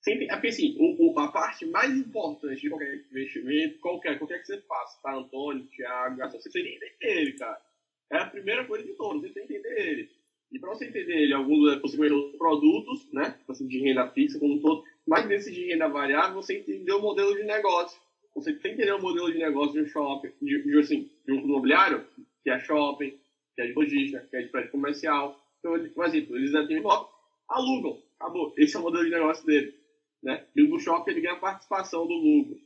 Sempre, é porque assim, o, o, a parte mais importante de qualquer investimento, qualquer, qualquer que você faça, tá, Antônio, Thiago, você tem que entender ele, cara. É a primeira coisa de todos, você tem que entender ele. E para você entender ele, alguns é, possivelmente produtos, né, assim, de renda fixa como um todo, mas nesse de renda variável, você entender o modelo de negócio. Você tem que entender o modelo de negócio de um shopping, de, de, assim, de um imobiliário, que é shopping, que é de logística, que é de prédio comercial. Então, por exemplo, eles têm shopping, alugam, acabou. Esse é o modelo de negócio dele. Né? E o do shopping ele ganha participação do lucro.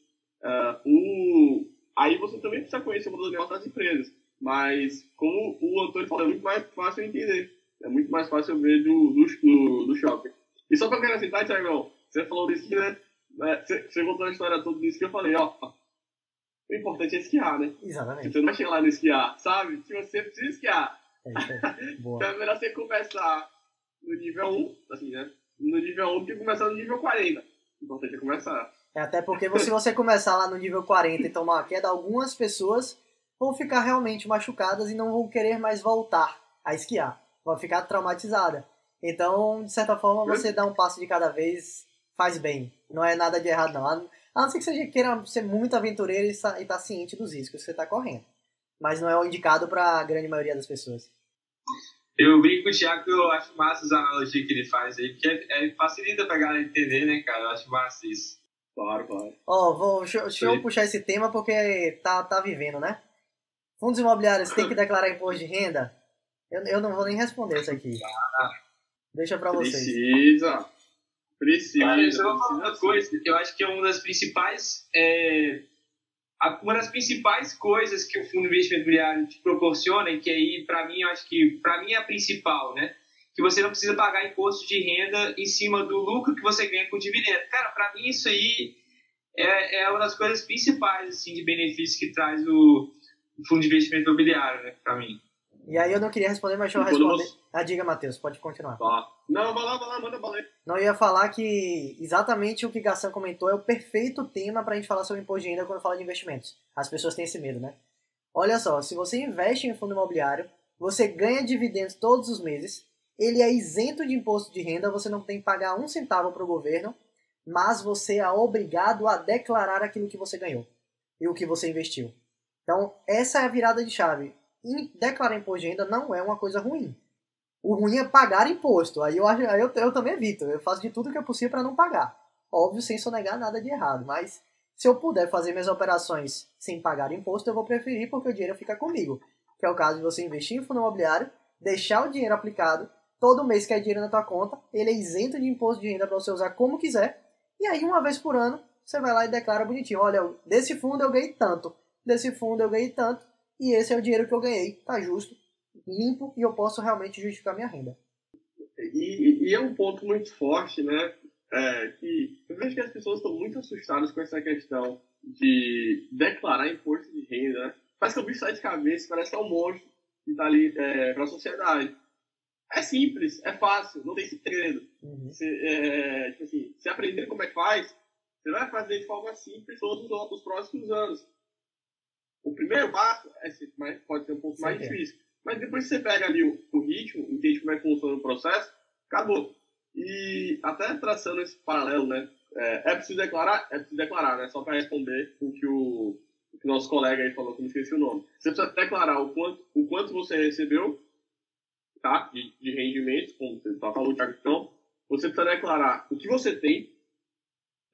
Uh, o... Aí você também precisa conhecer o modelo de negócio das empresas. Mas, como o Antônio falou, é muito mais fácil entender. É muito mais fácil ver do, do, do, do shopping. E só pra acrescentar, Thiagão, você falou disso que, né? né você, você contou a história toda disso que eu falei, ó. O importante é esquiar, né? Exatamente. Você não vai chegar lá no esquiar, sabe? Se você precisa esquiar. É, é. então é melhor você começar no nível 1, assim, né? No nível 1 do que começar no nível 40. O importante é começar. É, até porque se você começar lá no nível 40 e tomar uma queda, algumas pessoas vão ficar realmente machucadas e não vão querer mais voltar a esquiar vai ficar traumatizada. Então, de certa forma, você dá um passo de cada vez faz bem. Não é nada de errado, não. A não ser que você queira ser muito aventureiro e estar tá ciente dos riscos que você está correndo. Mas não é o indicado para a grande maioria das pessoas. Eu brinco com o Thiago que eu acho massa as analogias que ele faz aí, porque é, é, facilita pra galera entender, né, cara? Eu acho massa isso. Claro, claro. Ó, oh, vou, deixa, deixa eu puxar esse tema porque tá, tá vivendo, né? Fundos imobiliários têm que declarar imposto de renda? Eu, eu não vou nem responder isso aqui. Deixa pra vocês. Precisa. Precisa. Cara, é uma coisa que eu acho que é uma das principais. É, uma das principais coisas que o fundo de investimento imobiliário te proporciona, e que aí, para mim, eu acho que para mim é a principal, né? Que você não precisa pagar imposto de renda em cima do lucro que você ganha com dividendo. Cara, para mim isso aí é, é uma das coisas principais assim de benefícios que traz o, o fundo de investimento imobiliário, né? Para mim. E aí eu não queria responder, mas deixa eu responder. Ah, diga, Matheus, pode continuar. Tá. Não, vai lá, vai lá, manda bala Não, eu ia falar que exatamente o que Gassan comentou é o perfeito tema pra gente falar sobre imposto de renda quando fala de investimentos. As pessoas têm esse medo, né? Olha só, se você investe em fundo imobiliário, você ganha dividendos todos os meses, ele é isento de imposto de renda, você não tem que pagar um centavo para o governo, mas você é obrigado a declarar aquilo que você ganhou e o que você investiu. Então, essa é a virada de chave declarar imposto de renda não é uma coisa ruim. O ruim é pagar imposto. Aí eu, aí eu, eu também evito. Eu faço de tudo que é possível para não pagar. Óbvio, sem sonegar nada de errado. Mas se eu puder fazer minhas operações sem pagar imposto, eu vou preferir porque o dinheiro fica comigo. Que é o caso de você investir em fundo imobiliário, deixar o dinheiro aplicado, todo mês que é dinheiro na tua conta, ele é isento de imposto de renda para você usar como quiser. E aí, uma vez por ano, você vai lá e declara bonitinho: olha, desse fundo eu ganhei tanto, desse fundo eu ganhei tanto e esse é o dinheiro que eu ganhei, tá justo, limpo e eu posso realmente justificar minha renda. E, e é um ponto muito forte, né? É, que eu vejo que as pessoas estão muito assustadas com essa questão de declarar imposto de renda. Né? Parece que o bicho sai de cabeça, parece que é um monstro que está ali é, para a sociedade. É simples, é fácil, não tem segredo. Uhum. Você, é, tipo assim, se aprender como é que faz, você vai fazer de forma simples todos os próximos anos. O primeiro passo é, mas pode ser um pouco Sim, mais é. difícil. Mas depois que você pega ali o, o, ritmo, entende como é que funciona o processo, acabou. E até traçando esse paralelo, né? É, é preciso declarar? É preciso declarar, né? Só para responder o que o, o que nosso colega aí falou, que eu não esqueci o nome. Você precisa declarar o quanto, o quanto você recebeu tá? De, de rendimentos, como você tá falando, Thiago, então, você precisa declarar o que você tem,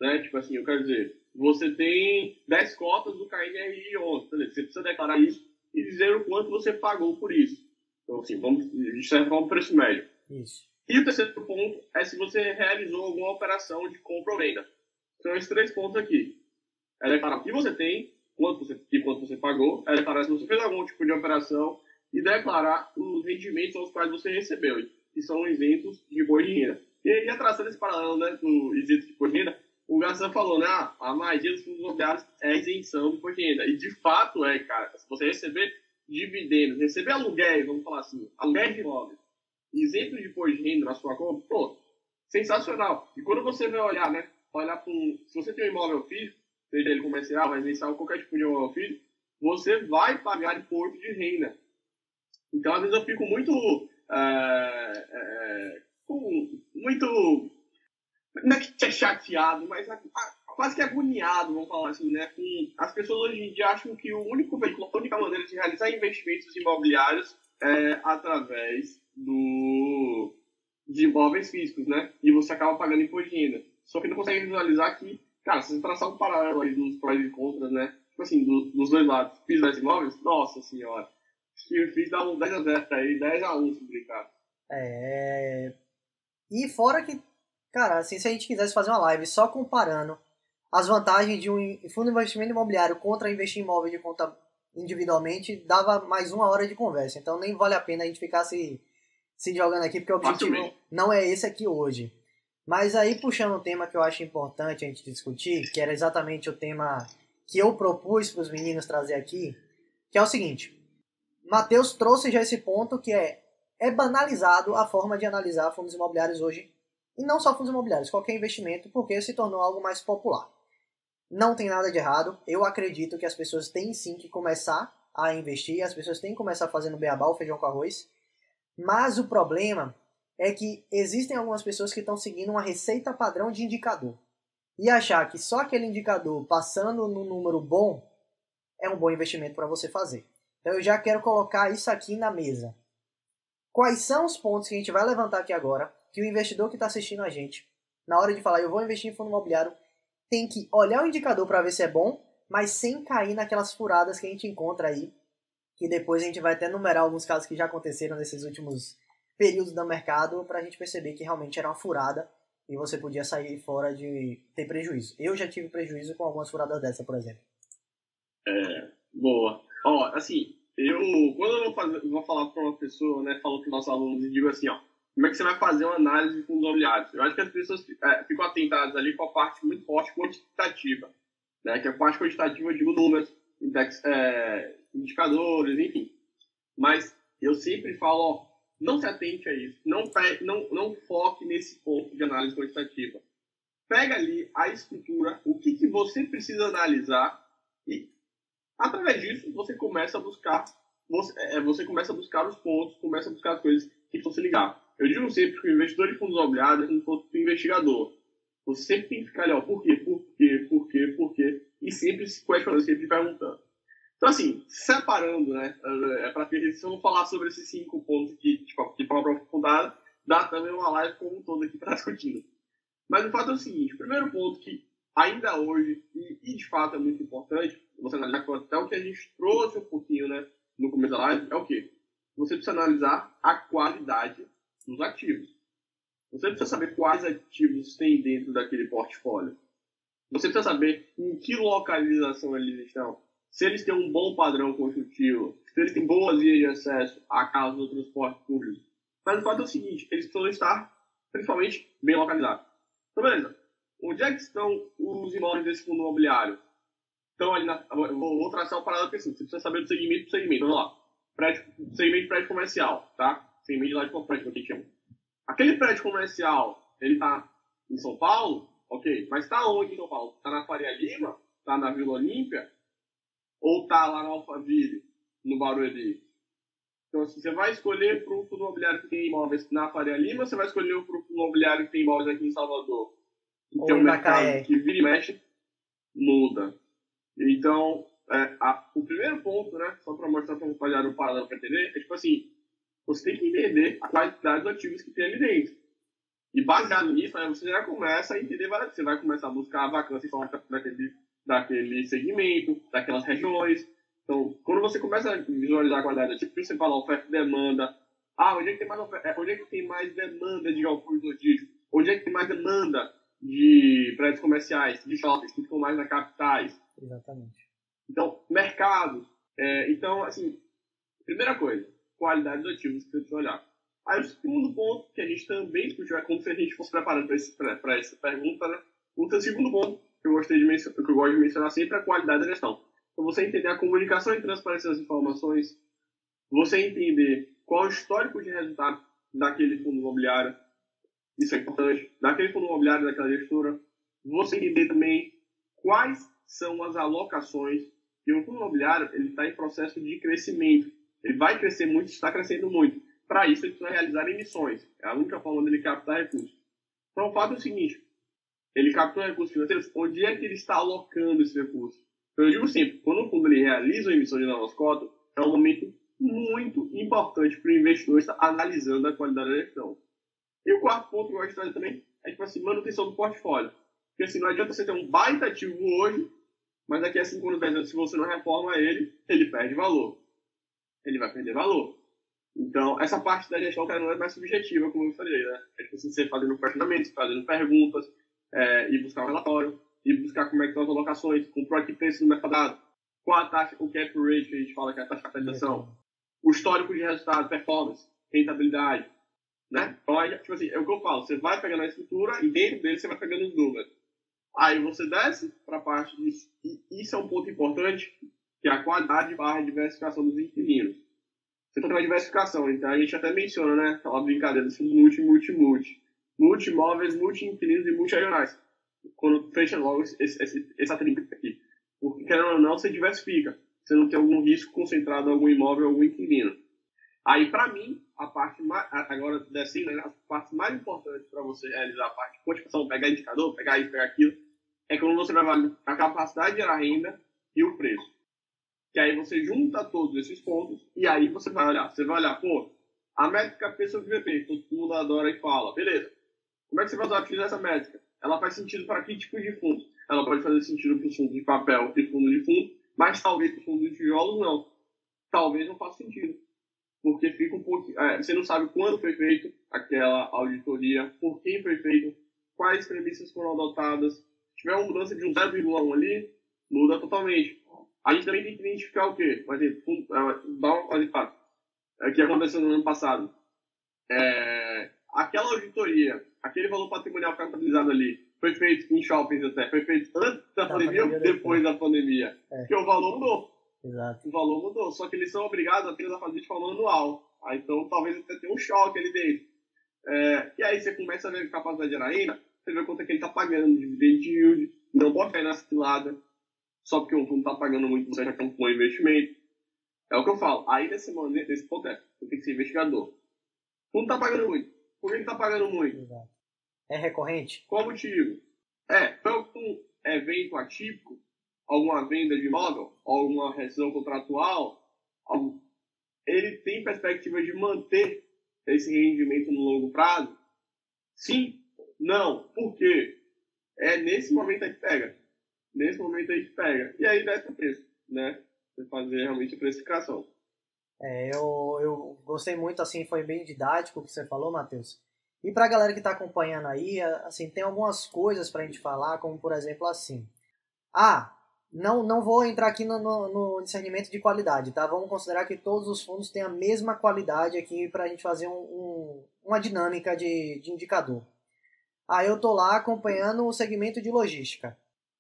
né? Tipo assim, eu quero dizer, você tem 10 cotas do KNRI 11, beleza? Você precisa declarar isso e dizer o quanto você pagou por isso. Então, assim, vamos, certa forma, preço médio. Isso. E o terceiro ponto é se você realizou alguma operação de compra ou venda. São esses três pontos aqui. É declarar o que você tem, quanto você, e quanto você pagou, é declarar se você fez algum tipo de operação e declarar os rendimentos aos quais você recebeu, que são isentos de imposto de renda. E aí, traçando esse paralelo né, do isento de imposto de renda, o Garçom falou, né, ah, a maioria dos fundos imobiliários é isenção de imposto de renda. E de fato é, cara. Se você receber dividendos, receber aluguéis, vamos falar assim, aluguéis de imóveis, isento de imposto de renda na sua conta, pô, sensacional. E quando você vai olhar, né, olhar para se você tem um imóvel físico, seja ele comercial, residencial, qualquer tipo de imóvel físico, você vai pagar imposto de renda. Então, às vezes eu fico muito, é, é, muito, não é que é chateado, mas quase que agoniado, vamos falar assim, né? As pessoas hoje em dia acham que o único veículo, a única maneira de realizar investimentos imobiliários é através do, de imóveis físicos, né? E você acaba pagando imposto de renda. Só que não consegue visualizar que, cara, se você traçar um paralelo aí dos prós e contras, né? Tipo assim, do, dos dois lados, fiz 10 imóveis, nossa senhora. Acho que fiz um 10 a 0 aí, 10 a 1 se brincar. É. E fora que, cara, assim, se a gente quisesse fazer uma live só comparando as vantagens de um fundo de investimento imobiliário contra investir em imóvel de conta individualmente, dava mais uma hora de conversa. Então nem vale a pena a gente ficar se, se jogando aqui, porque o objetivo não é esse aqui hoje. Mas aí, puxando um tema que eu acho importante a gente discutir, que era exatamente o tema que eu propus para os meninos trazer aqui, que é o seguinte. Matheus trouxe já esse ponto que é é banalizado a forma de analisar fundos imobiliários hoje, e não só fundos imobiliários, qualquer investimento, porque se tornou algo mais popular. Não tem nada de errado, eu acredito que as pessoas têm sim que começar a investir, as pessoas têm que começar fazendo beabá, o feijão com arroz, mas o problema é que existem algumas pessoas que estão seguindo uma receita padrão de indicador. E achar que só aquele indicador passando no número bom é um bom investimento para você fazer. Então eu já quero colocar isso aqui na mesa. Quais são os pontos que a gente vai levantar aqui agora que o investidor que está assistindo a gente, na hora de falar eu vou investir em fundo imobiliário, tem que olhar o indicador para ver se é bom, mas sem cair naquelas furadas que a gente encontra aí, que depois a gente vai até numerar alguns casos que já aconteceram nesses últimos períodos do mercado para a gente perceber que realmente era uma furada e você podia sair fora de ter prejuízo. Eu já tive prejuízo com algumas furadas dessa, por exemplo. É, boa. Ó, assim, eu, quando eu vou, fazer, vou falar para uma pessoa, né, falo para os nossos alunos e digo assim, ó, como é que você vai fazer uma análise de fundos imobiliários? Eu acho que as pessoas é, ficam atentadas ali com a parte muito forte quantitativa, né, que é a parte quantitativa, eu digo números, index, é, indicadores, enfim. Mas eu sempre falo, ó, não se atente a isso. Não, não, não foque nesse ponto de análise quantitativa. Pega ali a estrutura, o que, que você precisa analisar e, através disso, você começa a buscar você, é, você começa a buscar os pontos, começa a buscar as coisas que você ligar. Eu digo sempre que o investidor de fundos imobiliários é como se investigador. Você sempre tem que ficar ali, ó, por quê, por quê, por quê, por quê, e sempre se questionando, sempre perguntando. Então, assim, separando, né, é para que se eu não falar sobre esses cinco pontos que, tipo, de forma aprofundada, dá também uma live como um todo aqui para discutir. Mas o fato é o seguinte: o primeiro ponto que ainda hoje, e, e, de fato é muito importante, você analisar até o que a gente trouxe um pouquinho, né, no começo da live, é o quê? Você precisa analisar a qualidade dos ativos. Você precisa saber quais ativos tem dentro daquele portfólio. Você precisa saber em que localização eles estão se eles têm um bom padrão construtivo, se eles têm boas vias de acesso a casa do transporte público. Mas o fato é o seguinte, eles precisam estar, principalmente, bem localizados. Então, beleza. Onde é que estão os imóveis desse fundo imobiliário? Estão ali na... Vou, traçar o paralelo assim. Você precisa saber do segmento do segmento. Vamos lá. Prédio, segmento prédio comercial, tá? Segmento de laje de prédio, que a gente chama. Aquele prédio comercial, ele está em São Paulo? Ok. Mas está onde em São Paulo? Está na Faria Lima? Está na Vila Olímpia? ou tá lá no Alphaville, no Barueri. Então, assim, você vai escolher para o fundo imobiliário que tem imóveis na Faria Lima, você vai escolher para o fundo imobiliário que tem imóveis aqui em Salvador. Que tem um mercado que vira e mexe, muda. Então, é, a, o primeiro ponto, né, só para mostrar para o rapaziada o paralelo para entender, é tipo assim, você tem que entender a qualidade dos ativos que tem ali dentro. E baseado nisso, aí você já começa a entender, você vai começar a buscar a vacância daquele, daquele segmento, daquelas regiões. Então, quando você começa a visualizar a qualidade do ativo, você fala oferta e demanda. Ah, onde é que tem mais, oferta, onde é que tem mais demanda de galpões logísticos? Onde é que tem mais demanda de prédios comerciais, de shoppings, que ficam mais nas capitais? Exatamente. Então, mercados. É, então, assim, primeira coisa, qualidade dos ativos que você precisa olhar. Aí o segundo ponto, que a gente também discutiu, é como se a gente fosse preparando para essa pergunta, né? O segundo ponto que eu, gostei de mencionar, que eu gosto de mencionar sempre é a qualidade da gestão. Então, você entender a comunicação e transparência das informações, você entender qual o histórico de resultado daquele fundo imobiliário, isso é importante, daquele fundo imobiliário, daquela gestora, você entender também quais são as alocações, e o fundo imobiliário ele está em processo de crescimento. Ele vai crescer muito, está crescendo muito. Para isso, ele precisa realizar emissões. É a única forma dele captar recursos. Então, o fato é o seguinte: ele captou recursos financeiros, onde é que ele está alocando esse recurso? Então, eu digo sempre: quando o fundo ele realiza uma emissão de novas cotas, é um momento muito importante para o investidor estar analisando a qualidade da gestão. E o quarto ponto que eu gosto de também é tipo assim, manutenção do portfólio. Porque assim, não adianta você ter um baita ativo hoje, mas daqui a 5 anos, 10 anos, se você não reforma ele, ele perde valor. Ele vai perder valor. Então, essa parte da gestão cara, não é mais subjetiva, como eu falei, né? É tipo assim, você fazendo questionamentos, fazendo perguntas, é, e buscar um relatório, e buscar como é que estão as alocações, comprar que preço no mercado, qual a taxa, o cap rate, que a gente fala que é a taxa de capitalização, o histórico de resultado, performance, rentabilidade, né? Então, aí, tipo assim, é o que eu falo, você vai pegando a estrutura e dentro dele você vai pegando os números. Aí você desce para a parte disso, e isso é um ponto importante, que é a qualidade barra diversificação dos inquilinos. Você está falando diversificação, então a gente até menciona, né, aquela brincadeira dos multi, multi, multi. Multi-imóveis, multi-inquilinos e multi-regionais. Quando fecha logo esse, esse, essa trinca aqui. Porque, querendo ou não, você diversifica. Você não tem algum risco concentrado em algum imóvel ou algum inquilino. Aí, para mim, a parte mais, agora descendo, né, as partes mais importantes para você realizar a parte de quantificação, pegar indicador, pegar isso, pegar aquilo, é quando você vai a capacidade de gerar renda e o preço. Que aí você junta todos esses pontos e aí você vai olhar. Você vai olhar, pô, a métrica P sobre VP, todo mundo adora e fala, beleza. Como é que você vai usar essa métrica? Ela faz sentido para que tipo de fundo? Ela pode fazer sentido para o fundo de papel e fundo de fundo, mas talvez para o fundo de tijolos não. Talvez não faça sentido. Porque fica um pouco. É, você não sabe quando foi feito aquela auditoria, por quem foi feito, quais premissas foram adotadas, se tiver uma mudança de um 0,1 ali, muda totalmente. A gente também tem que identificar o quê? Por exemplo, é, dá um exemplo. É, que aconteceu no ano passado. É, aquela auditoria, aquele valor patrimonial contabilizado ali, foi feito em shoppings até, foi feito antes da, da pandemia, ou depois da pandemia? É. Porque o valor mudou. Exato. O valor mudou. Só que eles são obrigados apenas a fazer de forma anual. Ah, então talvez até tenha um choque ali dentro. É, e aí você começa a ver a capacidade de renda, você vê quanto é que ele está pagando de dividend yield, não pode cair na cilada, só porque o fundo está pagando muito, você já tem um bom investimento. É o que eu falo. Aí nesse, momento, nesse ponto é, você tem que ser investigador. O fundo está pagando muito. Por que está pagando muito? Exato. É recorrente? Qual o motivo? É, foi um evento atípico, alguma venda de imóvel, alguma rescisão contratual, algum... ele tem perspectiva de manter esse rendimento no longo prazo? Sim não. Por quê? É nesse momento aí que pega. Nesse momento aí que pega. E aí desce o preço, né? Você fazer realmente a precificação. É, eu, eu gostei muito, assim, foi bem didático o que você falou, Matheus. E para a galera que está acompanhando aí, assim, tem algumas coisas para a gente falar, como por exemplo assim. Ah, não, não vou entrar aqui no, no, no, discernimento de qualidade, tá? Vamos considerar que todos os fundos têm a mesma qualidade aqui para a gente fazer um, um, uma dinâmica de, de indicador. Aí eu tô lá acompanhando o segmento de logística.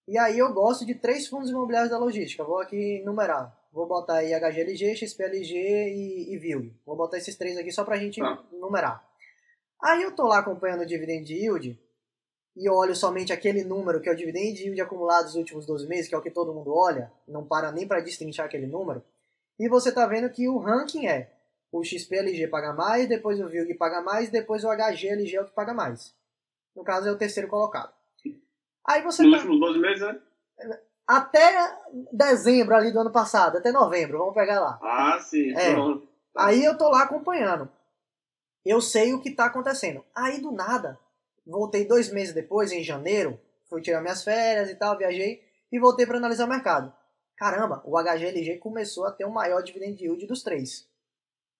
E aí eu gosto de três fundos imobiliários da logística. Vou aqui numerar. Vou botar aí HGLG, XPLG e, e VILG. Vou botar esses três aqui só pra gente ah. numerar. Aí eu tô lá acompanhando o dividend yield e olho somente aquele número que é o dividend yield acumulado nos últimos 12 meses, que é o que todo mundo olha, não para nem para destrinchar aquele número. E você tá vendo que o ranking é o XPLG paga mais, depois o VILG paga mais, depois o HGLG é o que paga mais. No caso, é o terceiro colocado. Aí você Nos tá... últimos 12 meses, né? Até dezembro ali do ano passado, até novembro, vamos pegar lá. Ah, sim. É. Aí eu tô lá acompanhando. Eu sei o que está acontecendo. Aí do nada, voltei dois meses depois, em janeiro, fui tirar minhas férias e tal, viajei e voltei para analisar o mercado. Caramba, o HGLG começou a ter o maior dividend yield dos três.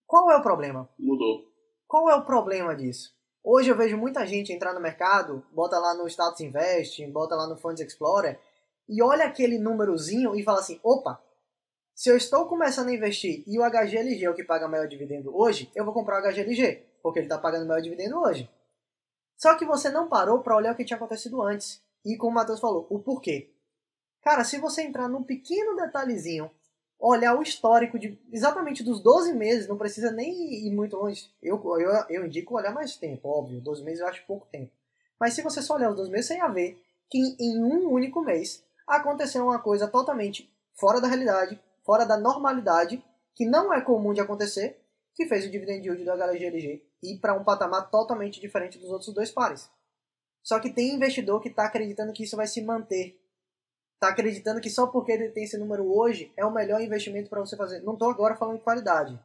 Qual é o problema? Mudou. Qual é o problema disso? Hoje eu vejo muita gente entrar no mercado, bota lá no Status Invest, bota lá no Funds Explorer e olha aquele númerozinho e fala assim: opa, se eu estou começando a investir e o HGLG é o que paga maior dividendo hoje, eu vou comprar o HGLG, porque ele está pagando maior dividendo hoje. Só que você não parou para olhar o que tinha acontecido antes. E como o Matheus falou, o porquê. Cara, se você entrar num pequeno detalhezinho, olhar o histórico de exatamente dos 12 meses, não precisa nem ir muito longe. Eu, eu, eu indico olhar mais tempo, óbvio. 12 meses eu acho pouco tempo. Mas se você só olhar os 12 meses, você ia ver que em um único mês aconteceu uma coisa totalmente fora da realidade, fora da normalidade, que não é comum de acontecer, que fez o dividend yield do HGLG ir para um patamar totalmente diferente dos outros dois pares. Só que tem investidor que está acreditando que isso vai se manter. Está acreditando que só porque ele tem esse número hoje é o melhor investimento para você fazer. Não estou agora falando de qualidade.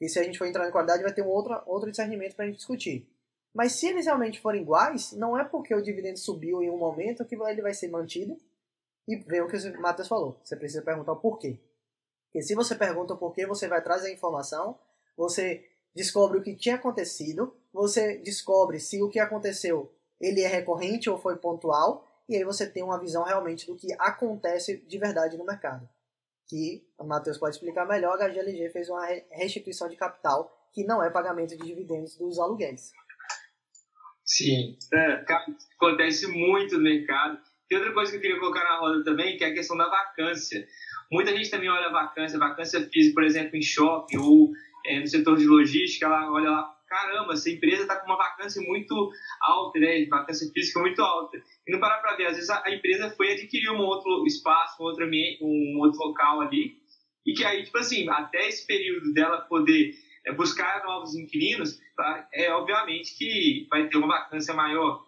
E se a gente for entrar em qualidade, vai ter um outro, outro discernimento para a gente discutir. Mas se eles realmente forem iguais, não é porque o dividendo subiu em um momento que ele vai ser mantido. E vem o que o Matheus falou. Você precisa perguntar o porquê. Porque se você pergunta o porquê, você vai trazer a informação, você descobre o que tinha acontecido, você descobre se o que aconteceu ele é recorrente ou foi pontual, e aí você tem uma visão realmente do que acontece de verdade no mercado. Que o Matheus pode explicar melhor, a HGLG fez uma restituição de capital que não é pagamento de dividendos dos aluguéis. Sim, é, acontece muito no mercado. Tem outra coisa que eu queria colocar na roda também, que é a questão da vacância. Muita gente também olha a vacância, vacância física, por exemplo, em shopping ou é, no setor de logística, ela olha lá, caramba, essa empresa está com uma vacância muito alta, né? Vacância física muito alta. E não parar para ver, às vezes a, empresa foi adquirir um outro espaço, um outro um outro local ali, e que aí, tipo assim, até esse período dela poder é, buscar novos inquilinos, tá? é obviamente que vai ter uma vacância maior.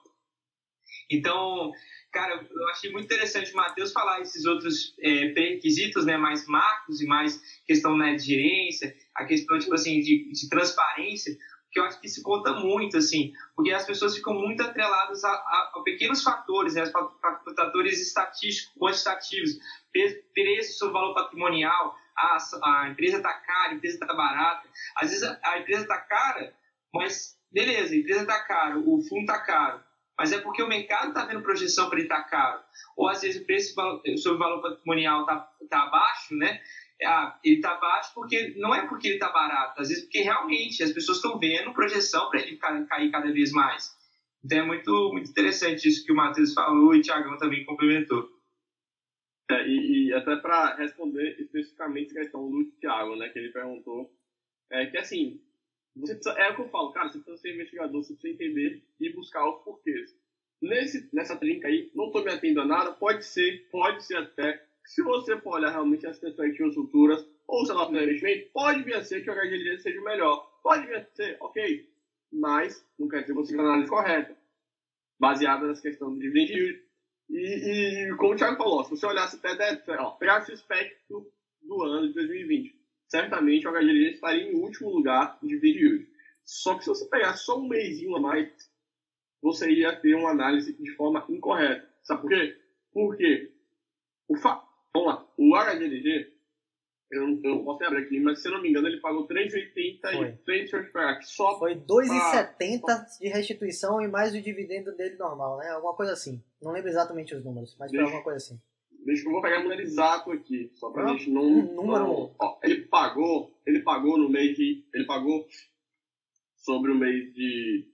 Então, cara, eu achei muito interessante o Matheus falar esses outros é, requisitos, né, mais macros e mais questão né, de gerência, a questão, tipo assim, de, de transparência, que eu acho que se conta muito, assim, porque as pessoas ficam muito atreladas a, a, a pequenos fatores, né, fatores estatísticos, quantitativos, preço valor patrimonial, a, a empresa está cara, a empresa está barata. Às vezes a, a empresa está cara, mas beleza, a empresa está cara, o fundo está caro, mas é porque o mercado está vendo projeção para ele estar tá caro. Ou às vezes o preço sobre o valor patrimonial está tá abaixo, né? Ah, ele está baixo porque não é porque ele está barato, às vezes porque realmente as pessoas estão vendo projeção para ele cair cada vez mais. Então é muito, muito interessante isso que o Matheus falou e o Thiagão também complementou. É, e, e, até para responder especificamente a questão do Thiago, né, que ele perguntou, é que assim, você precisa, é o que eu falo, cara, você precisa ser investigador, você precisa entender e buscar os porquês. Nesse, nessa trinca aí, não estou me atendo a nada, pode ser, pode ser até se você for olhar realmente as perspectivas futuras, ou sei lá, investimento, pode vir a ser que o HGLG seja o melhor. Pode vir a ser, ok. Mas não quer dizer que você tem a análise correta, baseada nessa questão do dividend yield. E, e, como o Thiago falou, se você olhasse até ó, pegasse o espectro do ano de 2020, certamente o HGLG estaria em último lugar de dividend yield. Só que se você pegar só um mêsinho a mais, você iria ter uma análise de forma incorreta. Sabe por quê? Porque o fa Vamos lá. O HGLG, eu, eu posso abrir aqui, mas se eu não me engano, ele pagou 3,83 deixa eu pegar aqui, só. Foi 2,70 pra... de restituição e mais o dividendo dele normal, né? Alguma coisa assim. Não lembro exatamente os números, mas foi alguma coisa assim. Deixa eu vou pegar o número exato aqui, só pra ah, gente não. Um número. Não, ó, ele pagou, ele pagou no mês de. Ele pagou sobre o mês de.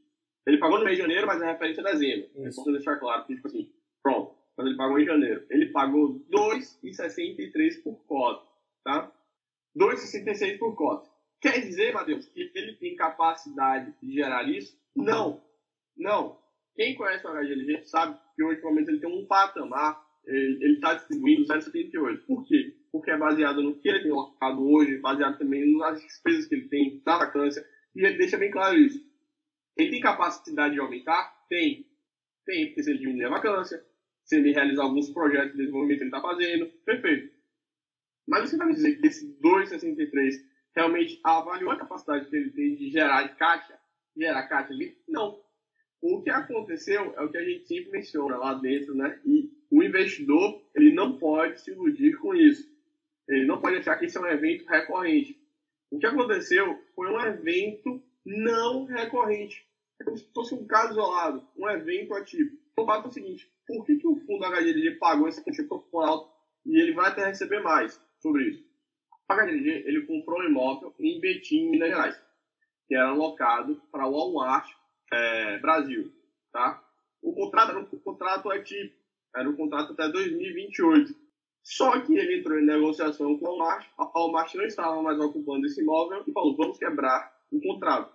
Ele pagou no mês de janeiro, mas é a dezembro. Isso. É importante deixar claro que, tipo assim, pronto quando ele pagou em janeiro. Ele pagou 2,63 por cota, tá? 2,66 por cota. Quer dizer, Matheus, que ele tem capacidade de gerar isso? Não. Não. Quem conhece o HGLG sabe que hoje, momento, ele tem um patamar, ele está distribuindo 0,78. Por quê? Porque é baseado no que ele tem locado hoje, baseado também nas despesas que ele tem na vacância, e ele deixa bem claro isso. Ele tem capacidade de aumentar? Tem. Tem, porque se ele diminuir a vacância, se ele realizar alguns projetos de desenvolvimento que ele está fazendo, perfeito. Mas você vai me dizer que esse 2,63 realmente avaliou a capacidade que ele tem de gerar caixa? gerar caixa ali? Não. O que aconteceu é o que a gente sempre menciona lá dentro, né? E o investidor, ele não pode se iludir com isso. Ele não pode achar que isso é um evento recorrente. O que aconteceu foi um evento não recorrente. É como se fosse um caso isolado, um evento ativo. Então, o fato é o seguinte: por que, que o fundo HDLG pagou esse quantia proporcional e ele vai até receber mais sobre isso? O HDLG ele comprou um imóvel em Betim, Minas Gerais, que era alocado para o Walmart é, Brasil. Tá? O contrato era um contrato ativo, era um contrato até 2028. Só que ele entrou em negociação com o Walmart, a Walmart não estava mais ocupando esse imóvel e falou: vamos quebrar o contrato.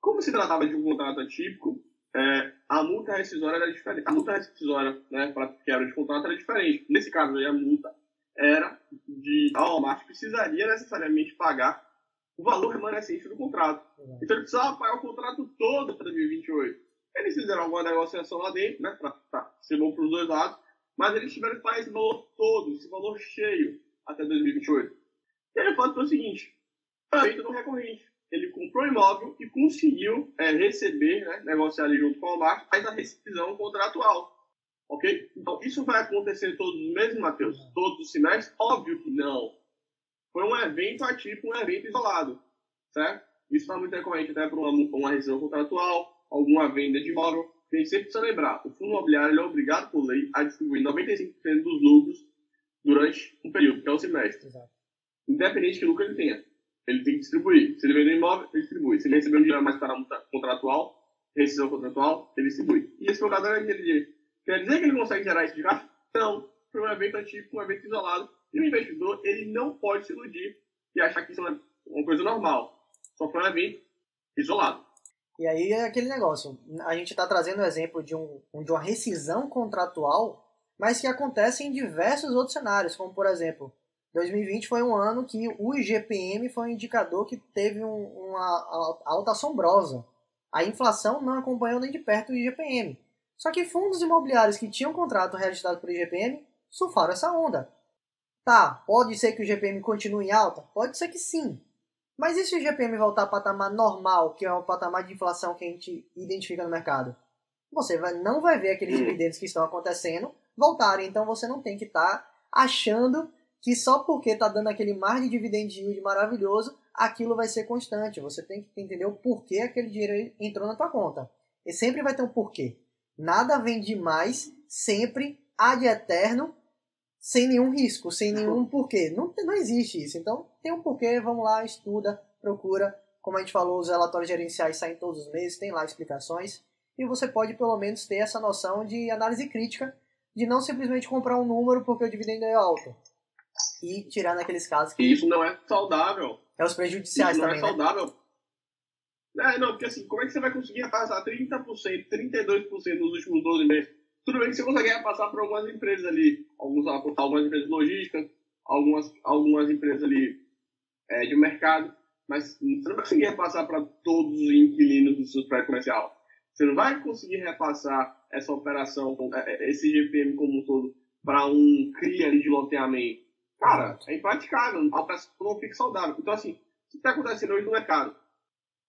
Como se tratava de um contrato atípico, é, a multa rescisória era diferente. A multa rescisória né, para quebra de contrato era diferente. Nesse caso aí, a multa era de. A Walmart precisaria necessariamente pagar o valor remanescente do contrato. Então ele precisava pagar o contrato todo para 2028. Eles fizeram alguma negociação lá dentro, né, para ser bom para os dois lados, mas eles tiveram que pagar esse valor todo, esse valor cheio, até 2028. E aí o fato foi o seguinte: feito no recorrente ele comprou o imóvel e conseguiu é, receber, né, negociar ali junto com a Walmart, faz a rescisão contratual. Ok? Então, isso vai acontecer todos os meses, Matheus? Todos os semestres? Óbvio que não. Foi um evento atípico, um evento isolado. Certo? Isso está muito recorrente até para uma, uma rescisão contratual, alguma venda de imóvel. A gente sempre precisa lembrar, o fundo imobiliário é obrigado por lei a distribuir 95% dos lucros durante um período, que é o semestre. Exato. Independente de que lucro ele tenha ele tem que distribuir. Se ele vender imóvel, ele distribui. Se ele receber um dinheiro mais para contratual, rescisão contratual, ele distribui. E esse jogador é aquele Quer dizer que ele consegue gerar de caixa? Não. Foi um evento antigo, um evento isolado. E o investidor, ele não pode se iludir e achar que isso é uma coisa normal. Só foi um evento isolado. E aí é aquele negócio. A gente está trazendo o exemplo de, um, de uma rescisão contratual, mas que acontece em diversos outros cenários, como por exemplo, 2020 foi um ano que o IGPM foi um indicador que teve um, uma alta assombrosa. A inflação não acompanhou nem de perto o IGPM. Só que fundos imobiliários que tinham contrato registrado por IGPM surfaram essa onda. Tá, pode ser que o IGPM continue em alta? Pode ser que sim. Mas e se o IGPM voltar ao patamar normal, que é o patamar de inflação que a gente identifica no mercado? Você vai, não vai ver aqueles dividendos que estão acontecendo voltarem, então você não tem que estar tá achando que só porque está dando aquele mar de dividend yield maravilhoso, aquilo vai ser constante. Você tem que entender o porquê aquele dinheiro entrou na tua conta. E sempre vai ter um porquê. Nada vem demais, sempre, ad eterno, sem nenhum risco, sem nenhum porquê. Não, não existe isso. Então, tem um porquê, vamos lá, estuda, procura. Como a gente falou, os relatórios gerenciais saem todos os meses, tem lá explicações. E você pode, pelo menos, ter essa noção de análise crítica, de não simplesmente comprar um número porque o dividendo é alto e tirar naqueles casos que. Isso não é saudável. É os prejudiciais Isso também. Não é né? saudável. É, não, porque assim, como é que você vai conseguir repassar 30%, 32% nos últimos 12 meses? Tudo bem que você consegue repassar para algumas empresas ali, alguns, algumas empresas logísticas, algumas, algumas empresas ali é, de mercado, mas você não vai conseguir repassar para todos os inquilinos do seu prédio comercial. Você não vai conseguir repassar essa operação, é, é, esse GPM como um todo, para um CRI de loteamento. Cara, é impraticável, a operação não fica saudável. Então, assim, o que está acontecendo hoje no mercado?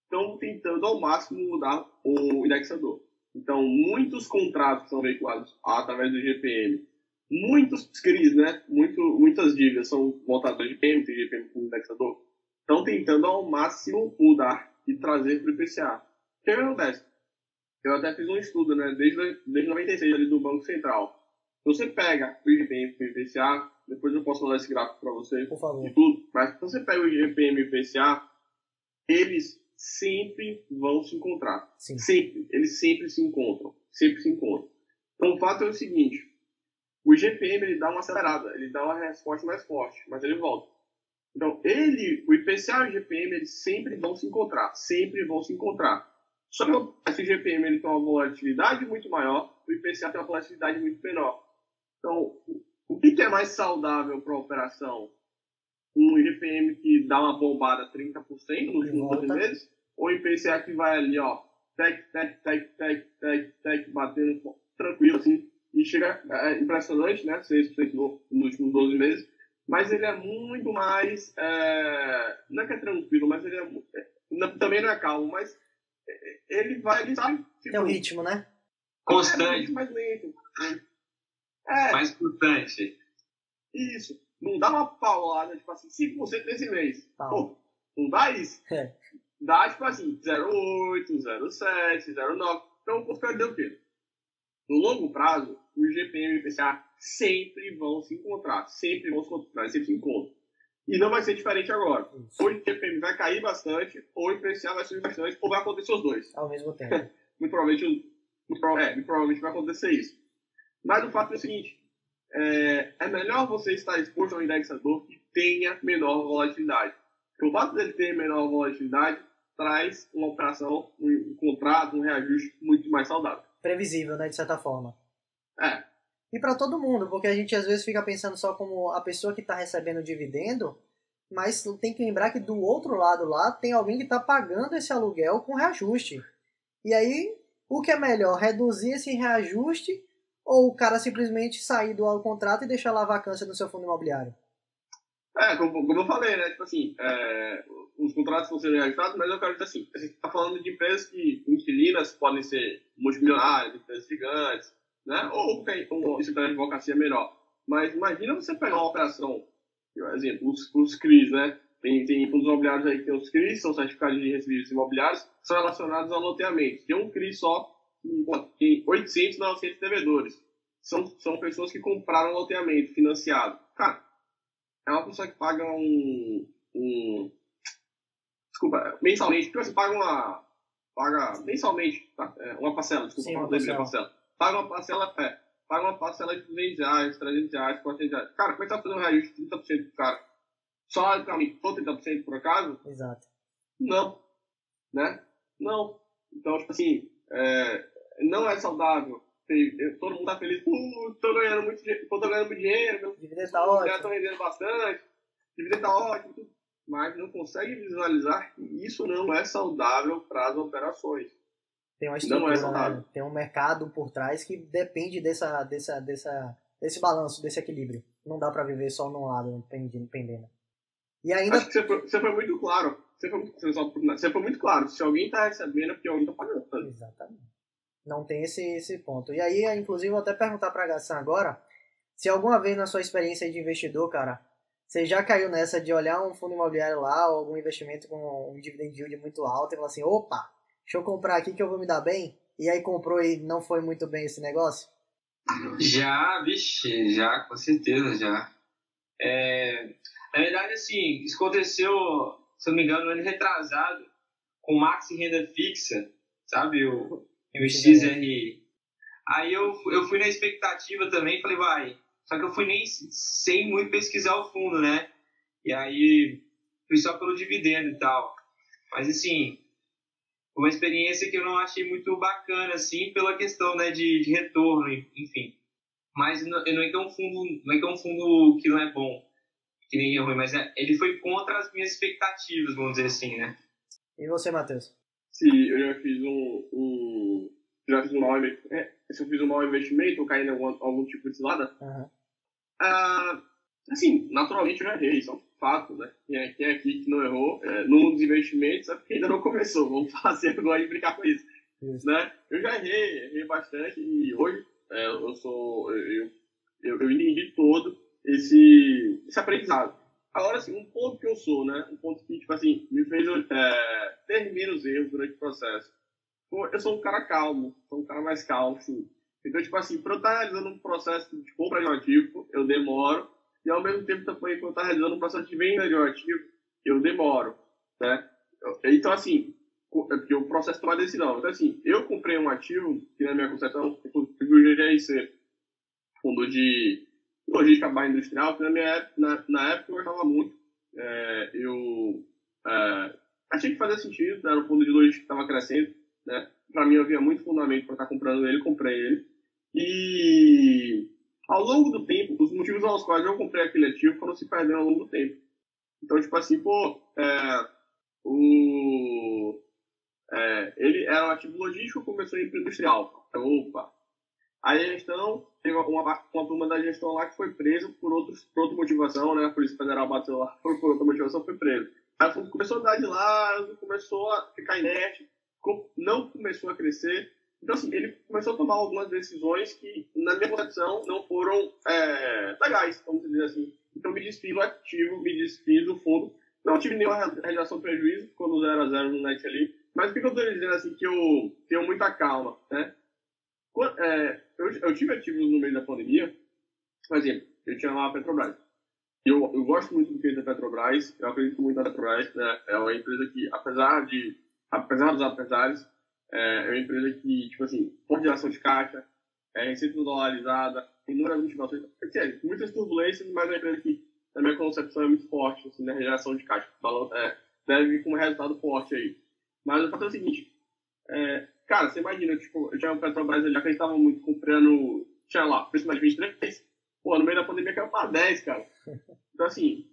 Estão tentando ao máximo mudar o indexador. Então, muitos contratos são veiculados através do GPM. Muitos CRIs, né? Muito, muitas dívidas são voltadas ao GPM, tem GPM como indexador. Estão tentando ao máximo mudar e trazer para o IPCA. O que acontece? Eu até fiz um estudo, né? Desde, desde 96 ali do Banco Central. Você pega o IGPM e o IPCA, depois eu posso mandar esse gráfico para você. Por favor. tudo, mas se você pega o IGPM e o IPCA, eles sempre vão se encontrar. Sim. Sempre. Eles sempre se encontram. Sempre se encontram. Então o fato é o seguinte: o IGPM ele dá uma acelerada, ele dá uma resposta mais forte, mas ele volta. Então, ele, o IPCA e o IGPM, eles sempre vão se encontrar. Sempre vão se encontrar. Só que esse IGPM ele tem uma volatilidade muito maior, o IPCA tem uma volatilidade muito menor. Então, o que, é mais saudável para a operação? Um IGPM que dá uma bombada 30% nos últimos 12 meses? Ou um IPCA que vai ali, ó, tec, tec, tec, tec, tec, tec, batendo tranquilo, assim, e chega, é impressionante, né, 6% no, nos últimos 12 meses, mas ele é muito mais, é, não é que é tranquilo, mas ele é, é também não é calmo, mas ele vai, ele sabe. Tipo, Tem um ritmo, né? Constante. É, mais lento. É. Mais constante. Isso. Não dá uma paulada, tipo assim, 5% nesse mês. Pô, não dá isso. É. Dá, tipo assim, 0,8, 0,7, 0,9. Então, vou perder o quê? No longo prazo, o IGPM e o IPCA sempre vão se encontrar. Sempre vão se encontrar, sempre se encontram. E não vai ser diferente agora. Isso. Ou o IGPM vai cair bastante, ou o IPCA vai subir bastante, ou vai acontecer os dois. Ao mesmo tempo. muito, provavelmente, muito, é, muito provavelmente vai acontecer isso. Mas o fato é o seguinte, é, é melhor você estar exposto a um indexador que tenha menor volatilidade. Porque o fato dele ter menor volatilidade traz uma operação, um contrato, um reajuste muito mais saudável. Previsível, né, de certa forma. É. E para todo mundo, porque a gente às vezes fica pensando só como a pessoa que está recebendo dividendo, mas tem que lembrar que do outro lado lá tem alguém que está pagando esse aluguel com reajuste. E aí, o que é melhor? Reduzir esse reajuste ou o cara simplesmente sair do contrato e deixar lá a vacância no seu fundo imobiliário? É, como, como eu falei, né? Tipo assim, é, os contratos vão ser reajustados, mas eu quero dizer assim, a gente está falando de empresas que inquilinas podem ser multimilionárias, empresas gigantes, né? Ou tem um escritório de advocacia melhor. Mas imagina você pegar uma operação, por exemplo, os, os CRIs, né? Tem, tem fundos imobiliários aí que tem os CRIs, são certificados de recebíveis imobiliários, são relacionados ao loteamento. Tem um CRI só tem 800, 900 devedores. São, são pessoas que compraram loteamento financiado. Cara, é uma pessoa que paga um. um desculpa, mensalmente, porque você paga uma. Paga mensalmente, tá? é, uma parcela, desculpa, Sim, uma parcela. parcela. Paga uma parcela, é, paga uma parcela de 200 reais, 300 reais, 400 reais. Cara, como é que tá fazendo um reajuste de 30% do cara? Só pra mim, for 30% por acaso? Exato. Não. Né? Não. Então, tipo assim, é, não é saudável. Todo mundo tá feliz, uh, tô ganhando muito dinheiro, tô ganhando muito dinheiro, dividendo tá ótimo. Tô rendendo bastante, dividendo tá ótimo, mas não consegue visualizar que isso não é saudável para as operações. Tem uma estrutura, é né? tem um mercado por trás que depende dessa, dessa, dessa, desse balanço, desse equilíbrio. Não dá para viver só num lado, dependendo. E ainda... Acho que você foi, você foi muito claro. Você foi, você foi muito claro. Se alguém está recebendo, é porque alguém está pagando. Exatamente. Não tem esse, esse ponto. E aí, inclusive, vou até perguntar para a Gassan agora, se alguma vez na sua experiência de investidor, cara, você já caiu nessa de olhar um fundo imobiliário lá, ou algum investimento com um dividend yield muito alto e falar assim, opa, deixa eu comprar aqui que eu vou me dar bem? E aí comprou e não foi muito bem esse negócio? Já, vixe, já, com certeza, já. É, na verdade, assim, isso aconteceu, se eu não me engano, no ano retrasado, com Maxi Renda Fixa, sabe? O, o XRI. Aí eu, eu fui na expectativa também, falei, vai. Só que eu fui nem sem muito pesquisar o fundo, né? E aí fui só pelo dividendo e tal. Mas assim, uma experiência que eu não achei muito bacana, assim, pela questão né, de, de retorno, enfim. Mas não, não, é que é um fundo, não é que é um fundo que não é bom, que nem é ruim, mas é, ele foi contra as minhas expectativas, vamos dizer assim, né? E você, Matheus? Sim, eu já fiz um, um já fiz um mau é, se eu fiz um mau investimento ou caí em algum, algum tipo de cilada. Uhum. Ah, assim, naturalmente eu já errei, isso é um fato, né? Quem é, quem é aqui que não errou é, num dos investimentos é porque ainda não começou. Vamos fazer agora e brincar com isso. isso. Né? Eu já errei, errei bastante e hoje é, eu sou. Eu, eu, eu entendi todo esse, esse aprendizado. Agora, assim, um ponto que eu sou, né? Um ponto que, tipo assim, me fez é, ter menos erros durante o processo. Eu sou um cara calmo, sou um cara mais calmo, assim. Então, tipo assim, para eu estar realizando um processo de compra de um ativo, eu demoro. E ao mesmo tempo também, quando eu estar realizando um processo de venda de um ativo, eu demoro, né? Então, assim, é porque o processo tomar decisão. Então, assim, eu comprei um ativo, que na minha concepção, o GGIC, fundo de logística barra industrial, que na, minha época, na, na época eu gostava muito. É, eu é, achei que fazia sentido, era um fundo de logística que estava crescendo. Né? Para mim, havia muito fundamento para estar tá comprando ele, comprei ele. E ao longo do tempo, os motivos aos quais eu comprei aquele ativo foram se perdendo ao longo do tempo. Então, tipo assim, pô, é, o, é, ele era um ativo logístico, começou em industrial. Então, opa, a gestão, teve uma, uma turma da gestão lá que foi presa por, outros, por outra motivação, né? A Polícia Federal bateu lá por, por outra motivação, foi preso. Aí começou a andar de lado, começou a ficar inerte. não começou a crescer. Então, assim, ele começou a tomar algumas decisões que, na minha concepção, não foram é, legais, vamos dizer assim. Então, me desfiz do ativo, me desfiz do fundo. Não tive nenhuma realização de prejuízo, ficou no 0 a 0 no net ali. Mas o que eu estou dizendo, assim, que eu tenho muita calma, né? É, eu, eu tive ativos no meio da pandemia, por exemplo, eu tinha lá a Petrobras. Eu, eu gosto muito do que da Petrobras, eu acredito muito na Petrobras, né? É uma empresa que, apesar de, apesar dos apesares, é, é uma empresa que, tipo assim, por geração de caixa, é receita dolarizada, inúmeras motivações, é, muitas turbulências, mas é uma empresa que, na minha concepção, é muito forte, assim, na geração de caixa. É, deve vir como resultado forte aí. Mas o fato é o seguinte, é, cara, você imagina, tipo, tinha o Petrobras ali, acreditava muito comprando, tinha lá, preço mais de 23, pô, no meio da pandemia caiu para 10, cara. Então, assim,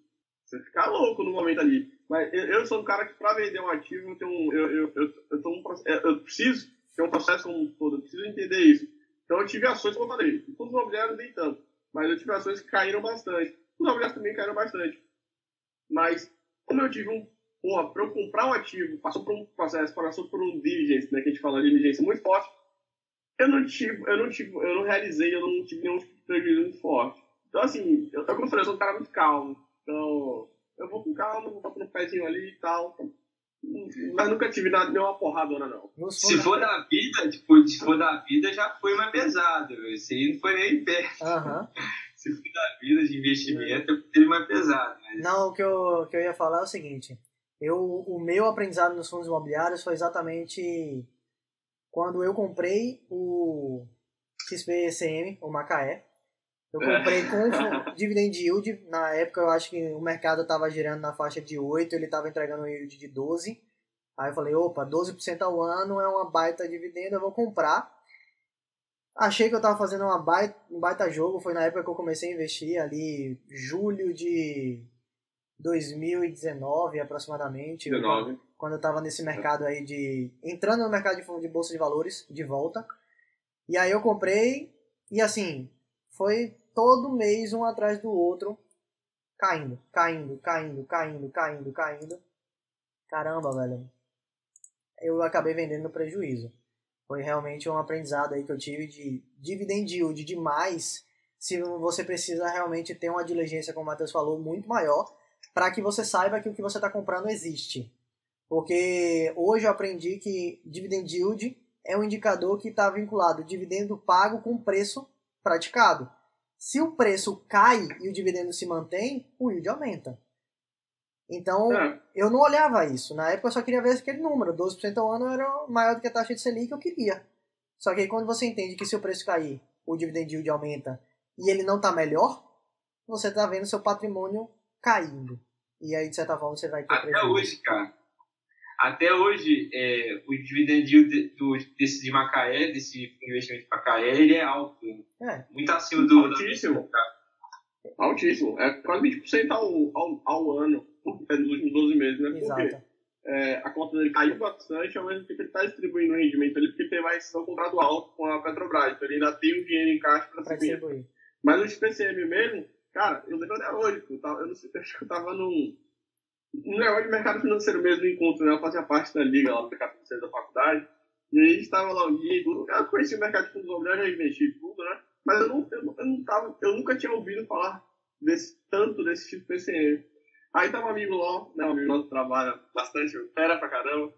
você fica louco no momento ali. Mas eu, eu sou um cara que, para vender um ativo, eu, tenho um, eu, eu, eu, eu, um, eu preciso ter um processo como um todo, eu preciso entender isso. Então, eu tive ações, como eu falei, todos os imobiliários nem tanto, mas eu tive ações que caíram bastante. Os imobiliários também caíram bastante. Mas, como eu tive um. Porra, para eu comprar um ativo, passou por um processo, passou por um diligence, né, que a gente fala de diligência muito forte, eu não tive, eu não tive, eu não realizei, eu não tive nenhum tipo de prejuízo muito forte. Então, assim, eu, como eu falei, eu sou um cara muito calmo. Então, eu vou com calma, vou botar no pezinho ali e tal. Mas nunca tive nada, nenhuma porradona, não. Se for da vida, tipo, se for da vida, já foi mais pesado. Esse aí não foi nem perto. Uhum. Se for da vida de investimento, teve mais pesado. Mas... Não, o que eu, que eu ia falar é o seguinte. Eu, o meu aprendizado nos fundos imobiliários foi exatamente quando eu comprei o XPCM, o Macaé. Eu comprei com dividend yield. Na época eu acho que o mercado estava girando na faixa de 8, ele estava entregando um yield de 12. Aí eu falei, opa, 12% ao ano é uma baita dividendo, eu vou comprar. Achei que eu estava fazendo uma baita, um baita jogo, foi na época que eu comecei a investir, ali julho de 2019 aproximadamente. 19 quando eu estava nesse mercado aí de. entrando no mercado de, de bolsa de valores de volta. E aí eu comprei e assim, foi todo mês um atrás do outro, caindo, caindo, caindo, caindo, caindo, caindo. Caramba, velho. Eu acabei vendendo no prejuízo. Foi realmente um aprendizado aí que eu tive de dividend yield demais. Se você precisa realmente ter uma diligência, como o Matheus falou, muito maior, para que você saiba que o que você está comprando existe. Porque hoje eu aprendi que dividend yield é um indicador que está vinculado dividendo pago com preço praticado. Se o preço cai e o dividendo se mantém, o yield aumenta. Então, é. eu não olhava isso. Na época eu só queria ver aquele número. 12% ao ano era maior do que a taxa de Selic que eu queria. Só que aí quando você entende que se o preço cair, o dividend yield aumenta e ele não está melhor, você está vendo seu patrimônio caindo. E aí, de certa forma, você vai ter Até prejuízo. hoje, cara, até hoje, é, o dividend yield do, desse de Macaé, desse investimento de Macaé, ele é alto. É. Muito acima do... Altíssimo. Altíssimo. É quase 20% ao, ao, ao ano, é, nos últimos 12 meses, né? Porque é, a conta dele caiu bastante, ao mesmo tempo ele está distribuindo o rendimento ali, porque tem mais ação contratual com a Petrobras. Então ele ainda tem o dinheiro em caixa para distribuir. Mas o SPCM mesmo, cara, eu lembro até hoje, eu, tava, eu não sei, acho que eu tava num um negócio de mercado financeiro mesmo no encontro, né? Eu fazia parte da liga lá do mercado financeiro da faculdade. E aí a gente estava lá um dia e tudo. Eu conheci o mercado de fundos imobiliários, já investi tudo, né? Mas eu, não, eu, eu, não tava, eu nunca tinha ouvido falar desse, tanto desse tipo de PCM. Aí tava um amigo lá, né? Um amigo nosso que trabalha bastante, fera pra caramba,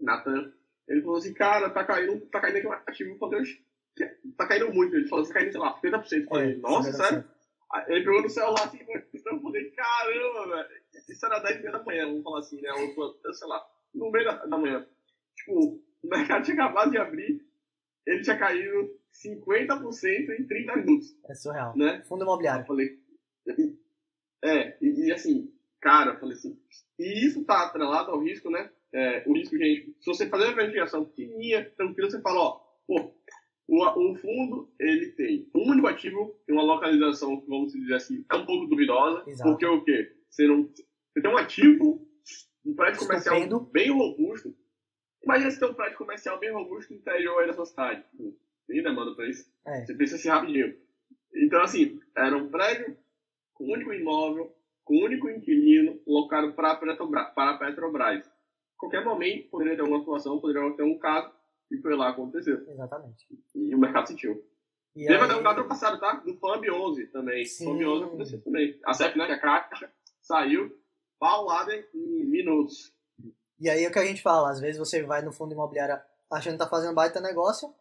Natan. Ele falou assim, cara, tá caindo, tá caindo aqui um ativo quando Tá caindo muito. Ele falou assim, tá caindo, sei lá, 50%. Eu falei, é, nossa, sério? Ele pegou no celular assim, eu falei, caramba, velho isso era 10 da manhã, vamos falar assim, né? Ou, sei lá, no meio da, da manhã. Tipo, o mercado tinha acabado de abrir, ele tinha caído 50% em 30 minutos. É surreal. Né? Fundo imobiliário. Eu falei. É, e, e, assim, cara, eu falei assim. E isso tá atrelado ao risco, né? É, o risco, gente, se você fazer uma investigação pequenininha, tranquilo, você fala, ó, pô, o, o fundo, ele tem um único ativo, tem uma localização, vamos dizer assim, é um pouco duvidosa, Exato. porque o quê? Você não você tem um ativo, um prédio comercial Estupendo. bem robusto. Imagina se tem um prédio comercial bem robusto no interior aí da sua cidade. Tem demanda para isso. É. Você pensa assim rapidinho. Então, assim, era um prédio com único imóvel, com único inquilino, locado para a Petrobras. qualquer momento poderia ter alguma situação, poderia ter um caso, e foi lá aconteceu. Exatamente. E o mercado sentiu. E Teve aí... até um caso passado, tá? Do FAMB 11 também. Sim. FAMB 11 aconteceu também. A CEP, né, que é a caixa, saiu paulada em minutos. E aí é o que a gente fala, às vezes você vai no fundo imobiliário achando que tá fazendo baita negócio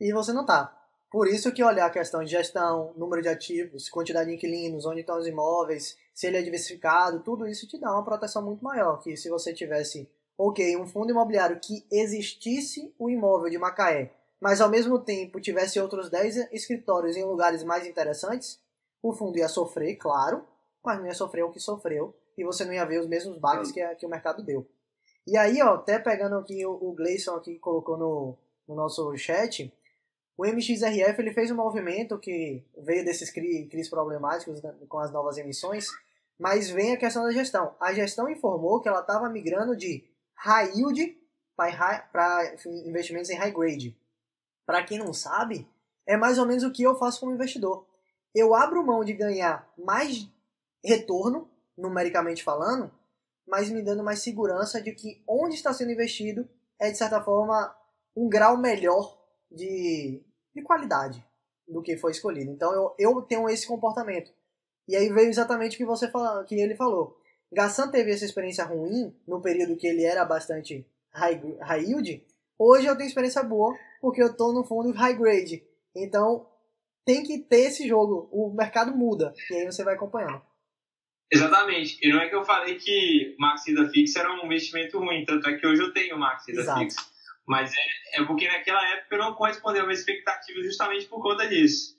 e você não tá. Por isso que olhar a questão de gestão, número de ativos, quantidade de inquilinos, onde estão os imóveis, se ele é diversificado, tudo isso te dá uma proteção muito maior que se você tivesse, ok, um fundo imobiliário que existisse o imóvel de Macaé, mas ao mesmo tempo tivesse outros 10 escritórios em lugares mais interessantes, o fundo ia sofrer, claro, mas não ia sofrer o que sofreu e você não ia ver os mesmos baques que, que o mercado deu. E aí, ó, até pegando aqui o, o Gleison aqui colocou no, no nosso chat, o MXRF ele fez um movimento que veio desses CRIs problemáticos né, com as novas emissões, mas vem a questão da gestão. A gestão informou que ela estava migrando de high yield para investimentos em high grade. Para quem não sabe, é mais ou menos o que eu faço como investidor. Eu abro mão de ganhar mais retorno, numericamente falando, mas me dando mais segurança de que onde está sendo investido é, de certa forma, um grau melhor de, de qualidade do que foi escolhido. Então eu, eu tenho esse comportamento. E aí veio exatamente o que você fala, que ele falou. Gassan teve essa experiência ruim no período que ele era bastante high, high yield. Hoje eu tenho experiência boa porque eu estou no fundo high grade. Então tem que ter esse jogo. O mercado muda e aí você vai acompanhando. Exatamente. E não é que eu falei que Max Renda Fixa era um investimento ruim, tanto é que hoje eu tenho Max Renda Fixa. Mas é, é porque naquela época eu não correspondeu a minha expectativa justamente por conta disso.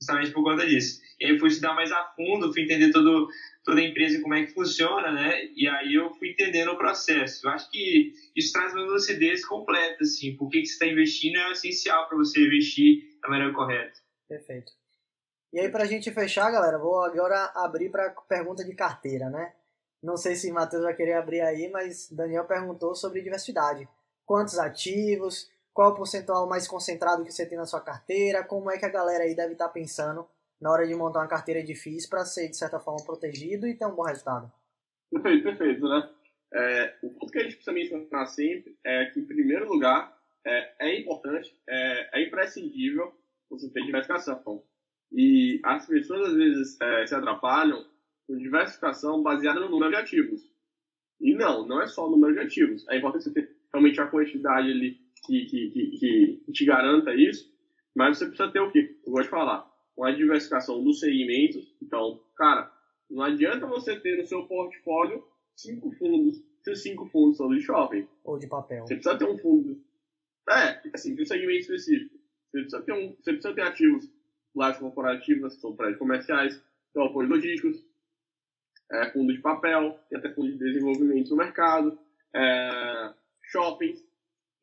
Justamente por conta disso. Eu fui estudar mais a fundo, fui entender todo, toda a empresa como é que funciona, né? E aí eu fui entendendo o processo. Eu acho que isso traz uma lucidez completa, assim. Por que, que você está investindo é essencial para você investir da maneira correta. Perfeito. E aí, pra gente fechar, galera, vou agora abrir para pergunta de carteira, né? Não sei se Matheus vai querer abrir aí, mas Daniel perguntou sobre diversidade. Quantos ativos? Qual o percentual mais concentrado que você tem na sua carteira? Como é que a galera aí deve estar tá pensando na hora de montar uma carteira difícil para ser, de certa forma, protegido e ter um bom resultado? Perfeito, perfeito, né? É, o ponto que a gente precisa mencionar sempre é que, em primeiro lugar, é, é importante, é, é imprescindível você ter diversificação. E as pessoas às vezes é, se atrapalham com diversificação baseada no número de ativos. E não, não é só o número de ativos. É importante você ter realmente a quantidade ali que, que, que, que te garanta isso, mas você precisa ter o quê? Eu gosto de falar, uma diversificação dos segmentos. Então, cara, não adianta você ter no seu portfólio cinco fundos, se cinco fundos são de shopping. Ou de papel. Você precisa ter um fundo. É, assim, de um segmento específico. Você precisa ter, um, você precisa ter ativos lajes corporativas, que são prédios comerciais, então apoios logísticos, é, fundo de papel, e até fundo de desenvolvimento no mercado, é, shoppings,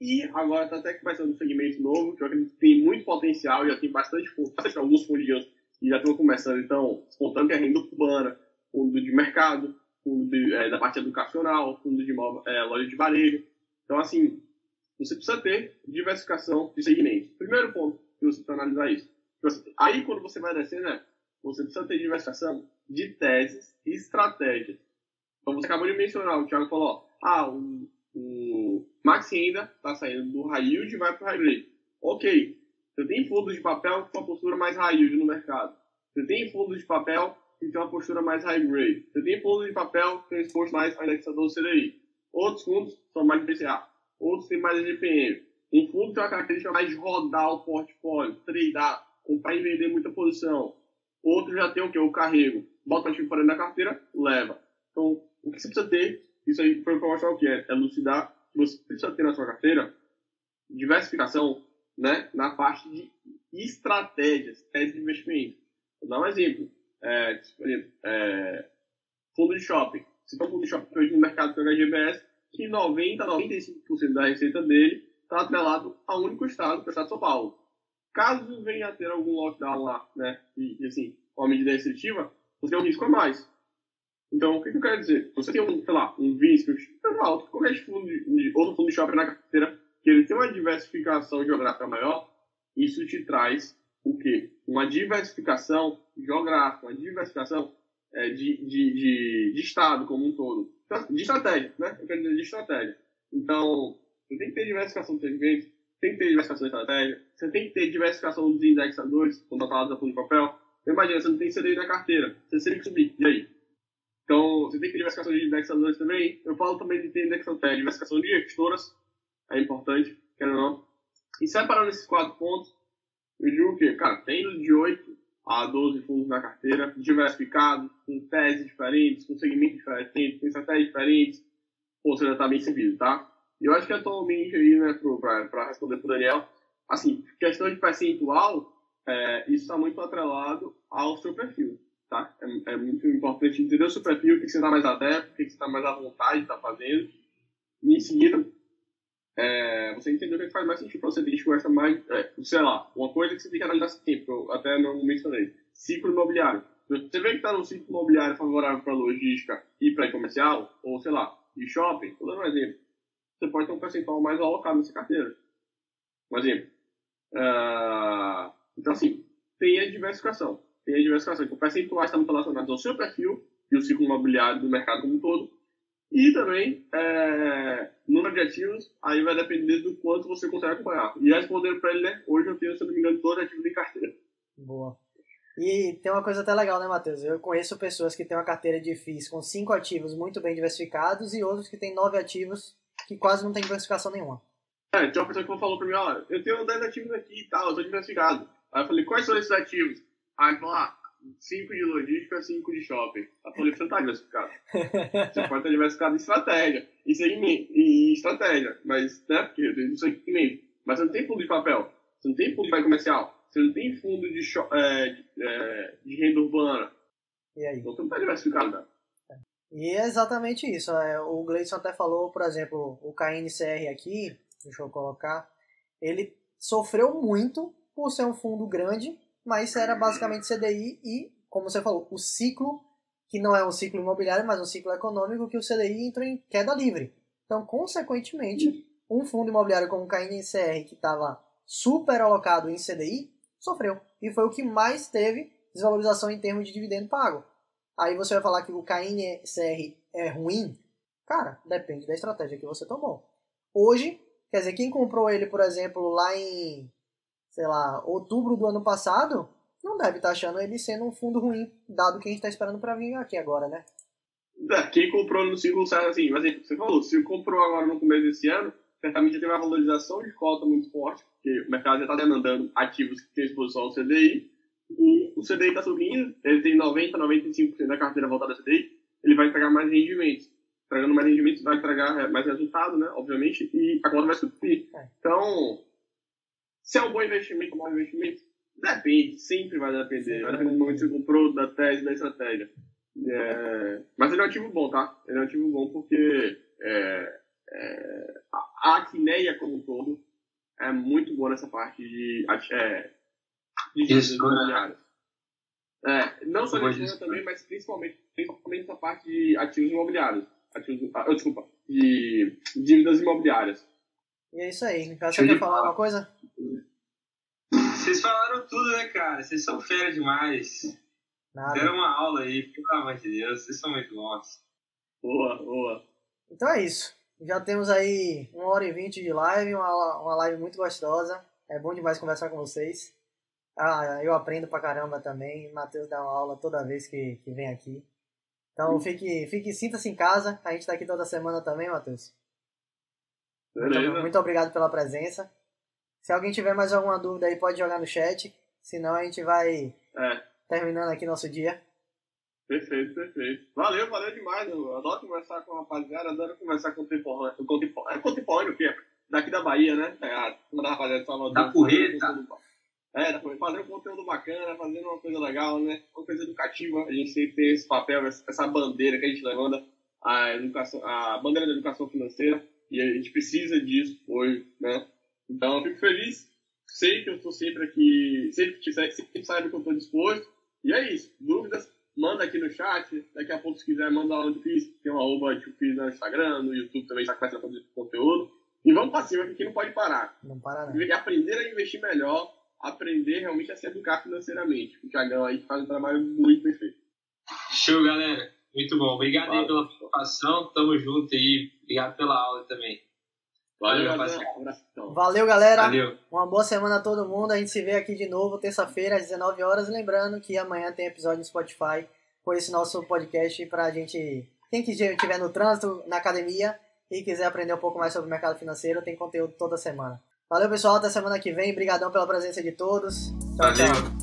e agora está até começando um segmento novo, que eu acredito que tem muito potencial, já tem bastante fundo, alguns fundos já estão começando, então, contando que é renda urbana, fundo de mercado, fundo de, é, da parte educacional, fundo de é, loja de varejo. Então, assim, você precisa ter diversificação de segmentos. Primeiro ponto que você precisa analisar isso. Aí, quando você vai descer, né, você precisa ter diversificação de teses e estratégias. Então, você acabou de mencionar, o Thiago falou, ó, ah, o Max Renda está saindo do yield e vai para o high grade. Ok, você tem fundos de papel com uma postura mais yield no mercado. Você tem fundos de papel que tem uma postura mais high grade. Você tem fundos de papel que tem exposto mais ao indexador CDI. Outros fundos são mais BCA. Outros têm mais GPM. Um fundo tem uma característica mais rodar o portfólio, tradear, comprar e vender muita posição. Outro já tem o que? O carrego. Bota o ativo para dentro da carteira, leva. Então, o que você precisa ter, isso aí foi para mostrar o que é, é lucidar, você precisa ter na sua carteira diversificação né, na parte de estratégias, tese de investimento. Vou dar um exemplo. É, é, fundo de shopping. Se tem um fundo de shopping hoje no mercado pelo GBS, que 90, 95% da receita dele está atrelado a um único estado, que é o estado de São Paulo. Caso venha a ter algum lockdown lá, né, e, e assim, uma medida restritiva, você tem um risco a mais. Então, o que, que eu quero dizer? Você tem um, sei lá, um risco alto, qualquer fundo de, de, outro fundo de shopping na carteira, que ele tem uma diversificação geográfica maior, isso te traz o quê? Uma diversificação geográfica, uma diversificação é, de, de, de, de, estado como um todo. Então, de estratégia, né? Eu quero dizer de estratégia. Então, você tem que ter diversificação de segmentos, tem que ter diversificação de estratégia, você tem que ter diversificação dos indexadores, contratados a fundo de papel. Então, imagina, você não tem CDI na carteira, você tem que subir, e aí? Então, você tem que diversificação de indexadores também. Eu falo também de ter indexação, é, diversificação de gestoras, é importante, quero ou não. E separando esses quatro pontos, eu digo que, cara, tendo de 8 a 12 fundos na carteira, diversificados, com teses diferentes, com segmentos diferentes, com estratégias diferentes, ou seja, está bem servido, tá? E eu acho que atualmente aí, né, para responder para o Daniel, assim, questão de percentual, é, isso está muito atrelado ao seu perfil, tá? É, é, muito importante entender o seu perfil, o que você está mais adepto, o que você está mais à vontade de estar tá fazendo, e em seguida, é, você entender o que faz mais sentido para você, tem que gosta mais, é, sei lá, uma coisa que você tem que analisar tempo, eu até não mencionei, ciclo imobiliário. Você vê que está num ciclo imobiliário favorável para logística e para comercial, ou sei lá, de shopping, estou dando um exemplo, você pode ter um percentual mais alocado nessa carteira. Um exemplo. Uh, então, assim, tem a diversificação. Tem a diversificação. Então, percentuais estão muito relacionados ao seu perfil e o ciclo imobiliário do mercado como um todo. E também, é, número de ativos, aí vai depender do quanto você consegue acompanhar. E respondendo para ele, né, hoje eu tenho, se não me engano, todos os ativos de carteira. Boa. E tem uma coisa até legal, né, Matheus? Eu conheço pessoas que têm uma carteira de FIIs com cinco ativos muito bem diversificados e outros que têm nove ativos que quase não tem diversificação nenhuma. É, tem uma pessoa que falou pra mim, ó, eu tenho 10 ativos aqui e tal, eu tô diversificado. Aí eu falei, quais são esses ativos? Aí falou, ah, 5 de logística, 5 de shopping. Você não tá diversificado. você pode estar diversificado em estratégia, segmento, em estratégia, mas, né, porque eu tenho segmento. Mas você não tem fundo de papel, você não tem fundo de comercial, você não tem fundo de, é, de, é, de renda urbana. E aí? Então você não tá diversificado, né? E é exatamente isso. É, o Gleison até falou, por exemplo, o KNCR aqui, deixa eu colocar, ele sofreu muito por ser um fundo grande, mas era basicamente CDI e, como você falou, o ciclo, que não é um ciclo imobiliário, mas um ciclo econômico, que o CDI entrou em queda livre. Então, consequentemente, um fundo imobiliário como o KNCR, que estava super alocado em CDI, sofreu. E foi o que mais teve desvalorização em termos de dividendo pago. Aí você vai falar que o KNCR é ruim? Cara, depende da estratégia que você tomou. Hoje, quer dizer, quem comprou ele, por exemplo, lá em, sei lá, outubro do ano passado, não deve estar tá achando ele sendo um fundo ruim, dado que a gente está esperando para vir aqui agora, né? É, quem comprou no ciclo certo, assim, mas você falou, se comprou agora no começo desse ano, certamente teve uma valorização de cota muito forte, porque o mercado já está demandando ativos que têm exposição ao CDI, e o CDI está subindo, ele tem 90%, 95% da carteira voltada ao CDI, ele vai entregar mais rendimentos. Entregando mais rendimentos, vai entregar mais resultado, né? Obviamente, e a conta vai subir. É. Então, se é um bom investimento ou um mau investimento, depende, sempre vai depender. Vai depender do momento que você comprou, da tese, da estratégia. É, mas ele é um ativo bom, tá? Ele é um ativo bom porque é, é, a, a quineia como um todo é muito boa nessa parte de é, de dívidas imobiliárias. É, não só de dívidas também, mas principalmente, principalmente essa parte de ativos imobiliários. Ativos, ah, desculpa, de dívidas imobiliárias. E é isso aí. Você quer falar alguma coisa? Vocês falaram tudo, né, cara? Vocês são fera demais. Nada. Deram uma aula aí, pelo amor de Deus. Vocês são muito bons. Boa, boa. Então é isso. Já temos aí uma hora e vinte de live, uma, uma live muito gostosa. É bom demais conversar com vocês. Ah, eu aprendo pra caramba também. Matheus dá uma aula toda vez que, que vem aqui. Então fique, fique sinta-se em casa. A gente tá aqui toda semana também, Matheus. Muito, muito obrigado pela presença. Se alguém tiver mais alguma dúvida aí, pode jogar no chat. Senão a gente vai é. terminando aqui nosso dia. Perfeito, perfeito. Valeu, valeu demais. Eu adoro conversar com a rapaziada, adoro conversar com o contemporâneo. É contemporâneo, o quê? Daqui da Bahia, né? É, da rapaziada de Salvador. Da Porreta. É, fazendo conteúdo bacana, fazendo uma coisa legal, né? Uma coisa educativa. A gente sempre tem esse papel, essa bandeira que a gente levanta, a, educação, a bandeira da educação financeira, e a gente precisa disso hoje, né? Então, eu fico feliz. Sei que eu estou sempre aqui, sempre, sempre saiba que eu estou disposto. E é isso. Dúvidas, manda aqui no chat. Daqui a pouco, se quiser, manda lá no Fiz. Tem uma arroba de Fiz no Instagram, no YouTube também está começando a fazer conteúdo. E vamos para cima, que aqui não pode parar. Não para não. Tem que aprender a investir melhor aprender realmente a se educar financeiramente. O Thiagão aí faz um trabalho muito perfeito. Show, galera. Muito bom. Obrigado aí pela participação. Tamo junto aí. Obrigado pela aula também. Valeu, rapaziada. Valeu, galera. Valeu. Uma boa semana a todo mundo. A gente se vê aqui de novo terça-feira às 19 horas. Lembrando que amanhã tem episódio no Spotify com esse nosso podcast pra gente. Quem estiver no trânsito, na academia e quiser aprender um pouco mais sobre o mercado financeiro, tem conteúdo toda semana. Valeu, pessoal. Até semana que vem. Obrigadão pela presença de todos. Tchau, Valeu. tchau.